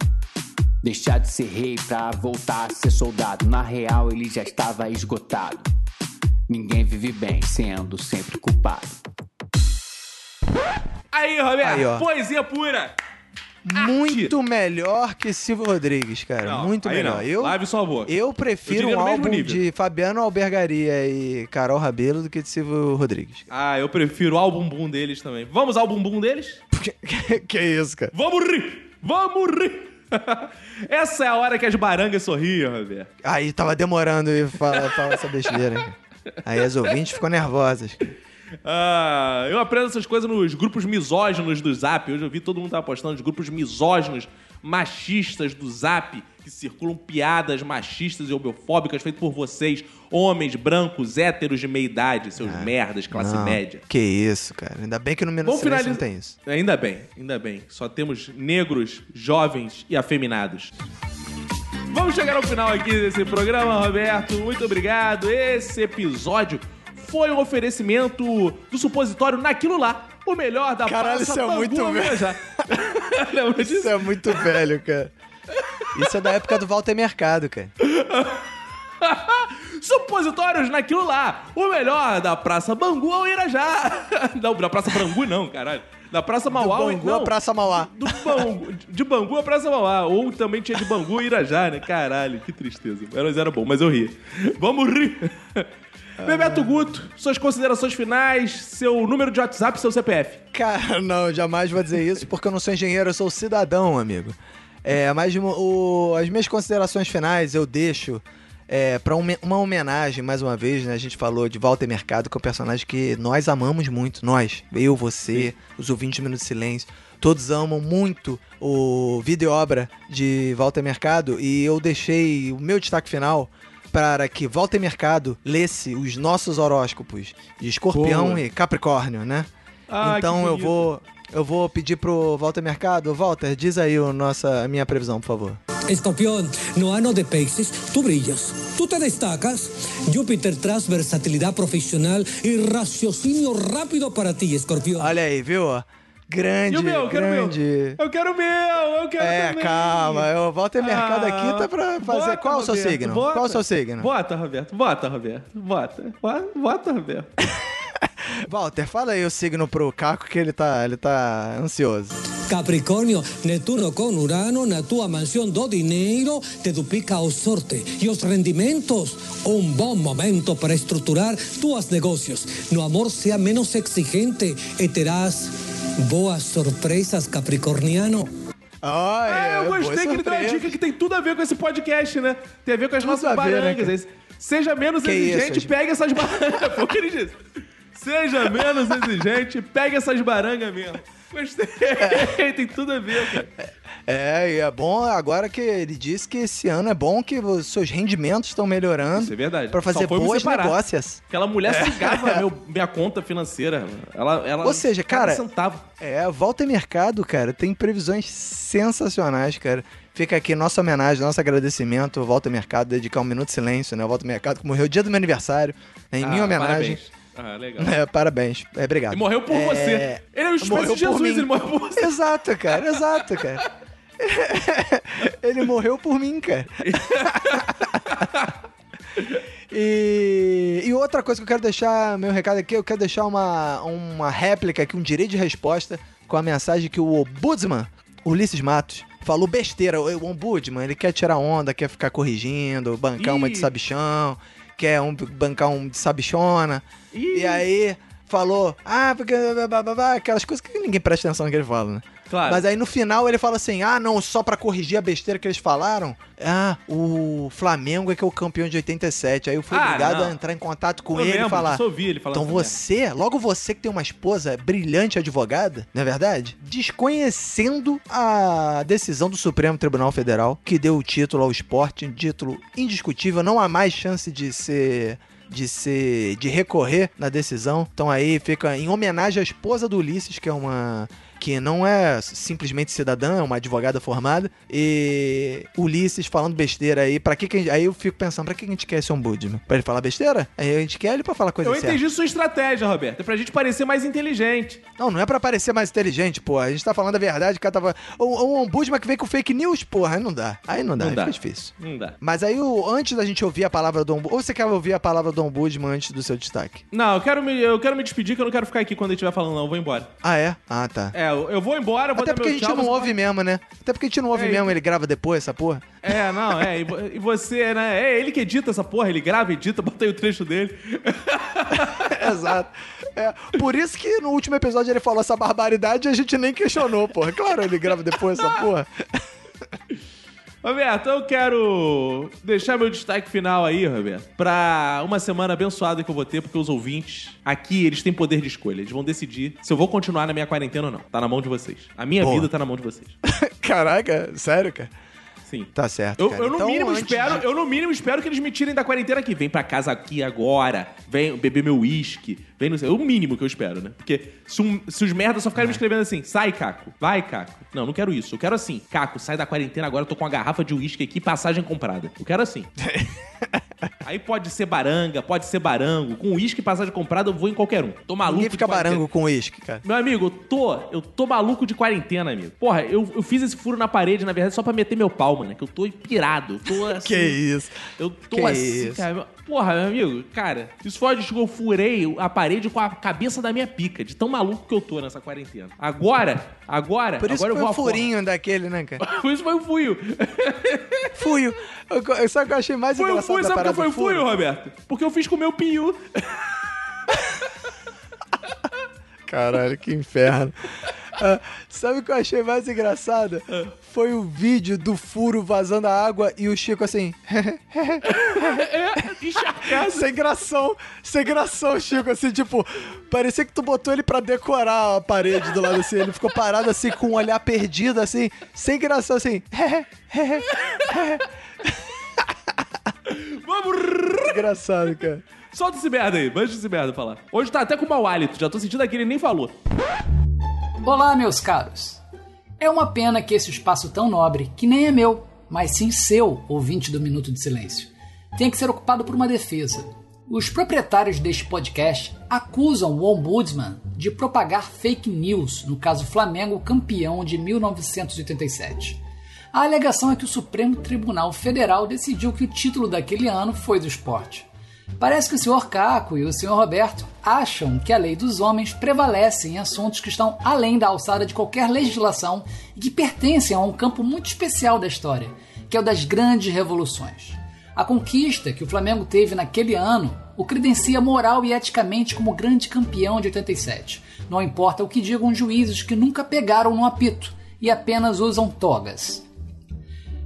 deixar de ser rei pra voltar a ser soldado, na real ele já estava esgotado. Ninguém vive bem sendo sempre culpado. Aí, Roberto, Aí, poesia pura. Muito melhor que Silvio Rodrigues, cara. Não, Muito aí melhor. não. Eu, Lave sua boca. eu prefiro Eu diria um no mesmo álbum nível. de Fabiano Albergaria e Carol Rabelo do que de Silvio Rodrigues. Ah, eu prefiro ao bumbum deles também. Vamos ao bumbum deles? que, que isso, cara? Vamos rir! Vamos rir! Essa é a hora que as barangas sorriam, Roberto. Aí tava demorando e falar, essa besteira. cara. Aí as ouvintes ficam nervosas. Ah, eu aprendo essas coisas nos grupos misóginos do Zap. Hoje eu vi todo mundo tava postando os grupos misóginos, machistas do Zap, que circulam piadas machistas e homofóbicas feitas por vocês, homens brancos, héteros de meia idade, seus merdas, classe Ah, Não, média. Que isso, cara. Ainda bem que no Menos finalizar. não tem isso. Ainda bem, ainda bem. Só temos negros, jovens e afeminados. Vamos chegar ao final aqui desse programa, Roberto. Muito obrigado. Esse episódio foi um oferecimento do supositório Naquilo Lá. O melhor da Caralho, Praça isso é Bangu, muito velho. Irajá. Lembra disso? Isso é muito velho, cara. Isso é da época do Walter Mercado, cara. Supositórios naquilo lá. O melhor da Praça Bangu ao Irajá. Não, da Praça Bangu não, caralho. Da Praça Mauá. Do Bangu não, à Praça Mauá. Do Bangu, de Bangu a Praça Mauá. Ou também tinha de Bangu e Irajá, né? Caralho, que tristeza. Mas era bom, mas eu ri. Vamos rir. Bebeto Guto, suas considerações finais, seu número de WhatsApp e seu CPF. Cara, não, jamais vou dizer isso porque eu não sou engenheiro, eu sou cidadão, amigo. É, mas o- as minhas considerações finais eu deixo é, para uma homenagem, mais uma vez, né? A gente falou de Walter Mercado, que é um personagem que nós amamos muito. Nós, eu, você, os ouvintes de Minuto de Silêncio, todos amam muito o vídeo obra de Walter Mercado e eu deixei o meu destaque final para que Walter Mercado lesse os nossos horóscopos de Escorpião Boa. e Capricórnio, né? Ah, então eu vou eu vou pedir pro Walter Mercado, Walter, diz aí o nossa a minha previsão, por favor. Escorpión, no ano de peixes, tú brillas, tú te destacas. Júpiter traz versatilidad profesional y raciocinio rápido para ti, Escorpión. Olha aí, viu? Grande, E o meu? Eu quero o meu. Eu quero o meu, eu quero É, também. calma, o Walter Mercado aqui tá pra fazer. Bota, Qual o seu Roberto, signo? bota. Qual o seu signo? Bota, Roberto. Bota, Roberto. Bota. Bota, Roberto. Walter, fala aí o signo pro Caco que ele tá, ele tá ansioso. Capricórnio, Netuno com Urano na tua mansão do dinheiro te duplica a sorte e os rendimentos. Um bom momento para estruturar tuas negócios. No amor, sea menos exigente e terás boas surpresas, Capricorniano. Olha, Ah, eu gostei que ele deu uma dica que tem tudo a ver com esse podcast, né? Tem a ver com as Tudo nossas ver, né, barangas. cara? Seja menos Que exigente, isso, pegue essas barangas. Foi o que ele disse. Seja menos exigente, pegue essas barangas mesmo. Gostei. tem tudo a ver, cara. É, e é bom agora que ele disse que esse ano é bom que os seus rendimentos estão melhorando. Isso é verdade. Pra fazer boas negócias. Aquela mulher sugava meu, minha conta financeira. Ela, ela Ou seja, cara, centavo. É, Volta Mercado, cara, tem previsões sensacionais, cara. Fica aqui nossa homenagem, nosso agradecimento ao Volta Mercado, dedicar um minuto de silêncio, né? O Volta Mercado que morreu dia do meu aniversário, né? em minha Ah, homenagem. Parabéns. Ah, legal. É, parabéns. É, obrigado. E morreu por É, você. Ele é uma espécie morreu de Jesus, por mim. ele morreu por você. Exato, cara, exato, cara. Ele morreu por mim, cara. E, e outra coisa que eu quero deixar, meu recado aqui, eu quero deixar uma, uma réplica aqui, um direito de resposta com a mensagem que o Ombudsman, Ulisses Matos, falou besteira. O o Ombudsman, ele quer tirar onda, quer ficar corrigindo, bancar uma de Ih. sabichão, quer um, bancar um de sabichona. Ih. E aí falou, ah, porque blá, blá, blá, aquelas coisas que ninguém presta atenção no que ele fala, né? Claro. Mas aí no final ele fala assim: ah, não, só pra corrigir a besteira que eles falaram. Ah, o Flamengo é que é o campeão de 87. Aí eu fui Ah, obrigado não. a entrar em contato com Eu ele lembro, e falar. só ouvi ele falar Então essa você, logo você que tem uma esposa brilhante advogada, não é verdade? Desconhecendo a decisão do Supremo Tribunal Federal, que deu o título ao esporte, um título indiscutível, não há mais chance de ser de ser de recorrer na decisão. Então aí fica em homenagem à esposa do Ulisses, que é uma que não é simplesmente cidadã, é uma advogada formada, e Ulisses falando besteira aí, para que que a gente, aí eu fico pensando, pra que a gente quer esse ombudsman? Pra ele falar besteira? Aí a gente quer ele pra falar coisa Eu certa. entendi sua estratégia, Roberto. É pra gente parecer mais inteligente. Não, não é pra parecer mais inteligente, porra. A gente tá falando a verdade, o cara tava... O, o ombudsman que vem com fake news, porra, aí não dá. Aí não dá, Não aí dá. fica difícil. Não dá. Mas aí, o, antes da gente ouvir a palavra do ombudsman... Ou você quer ouvir a palavra do ombudsman antes do seu destaque? Não, eu quero, me, eu quero me despedir, que eu não quero ficar aqui quando ele estiver falando, não. Eu vou embora. Ah, é? Ah, tá. É, eu, vou embora, eu vou Até porque a gente tchau, não ouve mesmo, né? Até porque a gente não ouve É, mesmo, ele grava depois, essa porra. É, não, é. E, e você, né? É ele que edita essa porra, ele grava, edita, bota aí o trecho dele. Exato. É, por isso que no último episódio ele falou essa barbaridade e a gente nem questionou, porra. Claro, ele grava depois essa porra. Roberto, eu quero deixar meu destaque final aí, Roberto, pra uma semana abençoada que eu vou ter, porque os ouvintes aqui, eles têm poder de escolha. Eles vão decidir se eu vou continuar na minha quarentena ou não. Tá na mão de vocês. A minha Boa. vida tá na mão de vocês. Caraca, sério, cara? Sim. Tá certo, Eu, eu no Então, mínimo espero, de- eu no mínimo espero que eles me tirem da quarentena aqui. Vem pra casa aqui agora, vem beber meu uísque, Vem no... É o mínimo que eu espero, né? Porque se, um- se os merdas só ficarem É. me escrevendo assim, sai, Caco, vai, Caco. Não, não quero isso. Eu quero assim, Caco, sai da quarentena agora, eu tô com uma garrafa de uísque aqui, passagem comprada. Eu quero assim. Aí pode ser baranga, pode ser barango. Com uísque e passagem comprada, eu vou em qualquer um. Tô maluco. Ninguém fica barango com uísque, cara. Meu amigo, eu tô, eu tô maluco de quarentena, amigo. Porra, eu, eu fiz esse furo na parede, na verdade, só pra meter meu pau, mano. Que eu tô pirado. Eu tô assim. Que isso. Eu tô Que assim, isso. cara. Porra, meu amigo, cara, isso foi onde eu furei a parede com a cabeça da minha pica, de tão maluco que eu tô nessa quarentena. Agora, agora, Por isso agora eu foi vou força. furinho daquele, né, cara? Por isso foi o fuio. Fuio. Eu- o que eu achei mais Foi engraçado fuio, da sabe que foi o do furo? fuio, Roberto? Porque eu fiz com o meu piu. Caralho, que inferno. Ah, sabe o que eu achei mais engraçado? Foi o vídeo do furo vazando a água e o Chico assim. Encharcado. sem gração, sem gração, Chico, assim, tipo, parecia que tu botou ele pra decorar a parede do lado assim. Ele ficou parado assim, com um olhar perdido, assim, sem gração, assim. Vamos. Engraçado, cara. Solta esse merda aí, manja esse merda falar. Hoje tá até com mau hálito, já tô sentindo aqui, ele nem falou. Olá, meus caros. É uma pena que esse espaço tão nobre, que nem é meu, mas sim seu, ouvinte do Minuto de Silêncio, tenha que ser ocupado por uma defesa. Os proprietários deste podcast acusam o Ombudsman de propagar fake news no caso Flamengo campeão de 1987. A alegação é que o Supremo Tribunal Federal decidiu que o título daquele ano foi do esporte. Parece que o Sr. Caco e o Sr. Roberto acham que a lei dos homens prevalece em assuntos que estão além da alçada de qualquer legislação e que pertencem a um campo muito especial da história, que é o das grandes revoluções. A conquista que o Flamengo teve naquele ano o credencia moral e eticamente como grande campeão de 87. Não importa o que digam juízes que nunca pegaram no apito e apenas usam togas.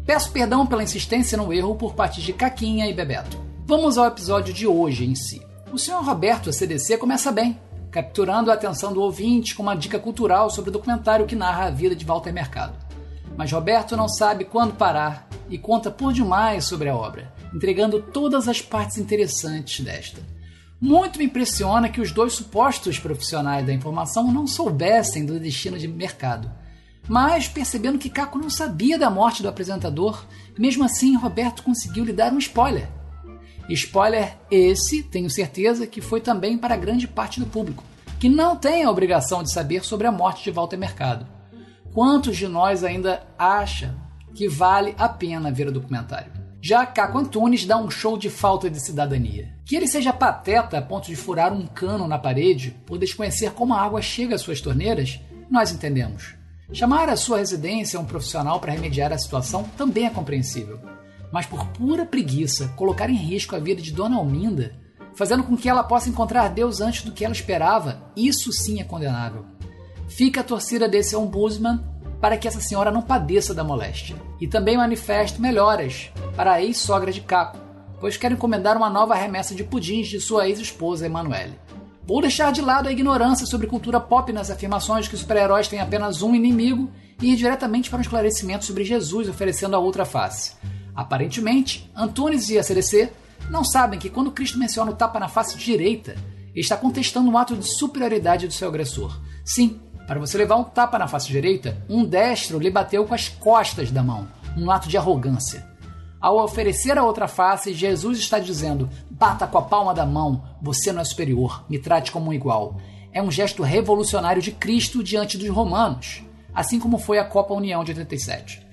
Peço perdão pela insistência no erro por parte de Caquinha e Bebeto. Vamos ao episódio de hoje em si. O Sr. Roberto CDC começa bem, capturando a atenção do ouvinte com uma dica cultural sobre o documentário que narra a vida de Walter Mercado. Mas Roberto não sabe quando parar e conta por demais sobre a obra, entregando todas as partes interessantes desta. Muito me impressiona que os dois supostos profissionais da informação não soubessem do destino de mercado. Mas, percebendo que Caco não sabia da morte do apresentador, mesmo assim Roberto conseguiu lhe dar um spoiler. Spoiler esse, tenho certeza, que foi também para grande parte do público, que não tem a obrigação de saber sobre a morte de Walter Mercado. Quantos de nós ainda acham que vale a pena ver o documentário? Já Caco Antunes dá um show de falta de cidadania. Que ele seja pateta a ponto de furar um cano na parede por desconhecer como a água chega às suas torneiras, nós entendemos. Chamar a sua residência um profissional para remediar a situação também é compreensível. Mas por pura preguiça, colocar em risco a vida de Dona Alminda, fazendo com que ela possa encontrar Deus antes do que ela esperava, isso sim é condenável. Fica a torcida desse ombudsman para que essa senhora não padeça da moléstia. E também manifesto melhoras para a ex-sogra de Caco, pois quero encomendar uma nova remessa de pudins de sua ex-esposa Emanuele. Vou deixar de lado a ignorância sobre cultura pop nas afirmações que super-heróis têm apenas um inimigo e ir diretamente para um esclarecimento sobre Jesus oferecendo a outra face. Aparentemente, Antunes e a CDC não sabem que quando Cristo menciona o tapa na face direita, está contestando um ato de superioridade do seu agressor. Sim, para você levar um tapa na face direita, um destro lhe bateu com as costas da mão, um ato de arrogância. Ao oferecer a outra face, Jesus está dizendo: bata com a palma da mão, você não é superior, me trate como um igual. É um gesto revolucionário de Cristo diante dos romanos, assim como foi a Copa União de 87.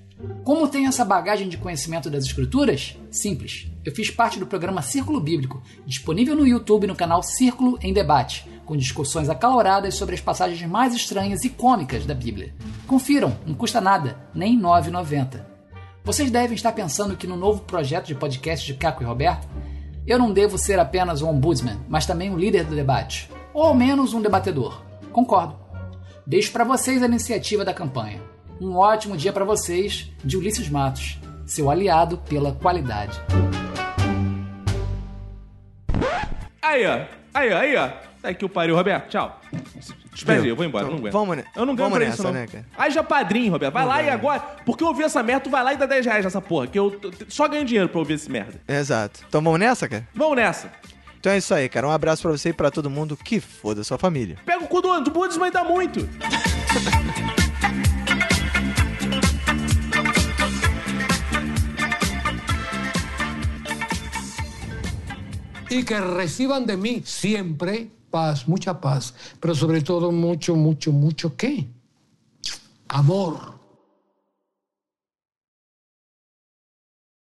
Como tenho essa bagagem de conhecimento das Escrituras? Simples. Eu fiz parte do programa Círculo Bíblico, disponível no YouTube no canal Círculo em Debate, com discussões acaloradas sobre as passagens mais estranhas e cômicas da Bíblia. Confiram, não custa nada, nem R$ 9,90. Vocês devem estar pensando que no novo projeto de podcast de Caco e Roberto, eu não devo ser apenas um ombudsman, mas também um líder do debate, ou ao menos um debatedor. Concordo. Deixo para vocês a iniciativa da campanha. Um ótimo dia para vocês, de Ulisses Matos, seu aliado pela qualidade. Aí, ó. Aí, ó, aí, ó. Tá que o pariu, Roberto. Tchau. Espera aí, eu vou embora, eu não aguento. Vamos, né? Eu não ganho Vamos pra nessa, isso, não. né, cara? Aí já padrinho, Roberto. Vai Não lá e né? agora. Porque eu ouvi essa merda, tu vai lá e dá 10 reais nessa porra. Que eu só ganho dinheiro pra ouvir esse merda. Exato. Então vamos nessa, cara? Vamos nessa. Então é isso aí, cara. Um abraço pra você e pra todo mundo que foda sua família. Pega o cu do ano, do budismo ainda muito. e que recebam de mim sempre paz, mucha paz, pero sobre todo mucho, mucho, mucho qué? Amor.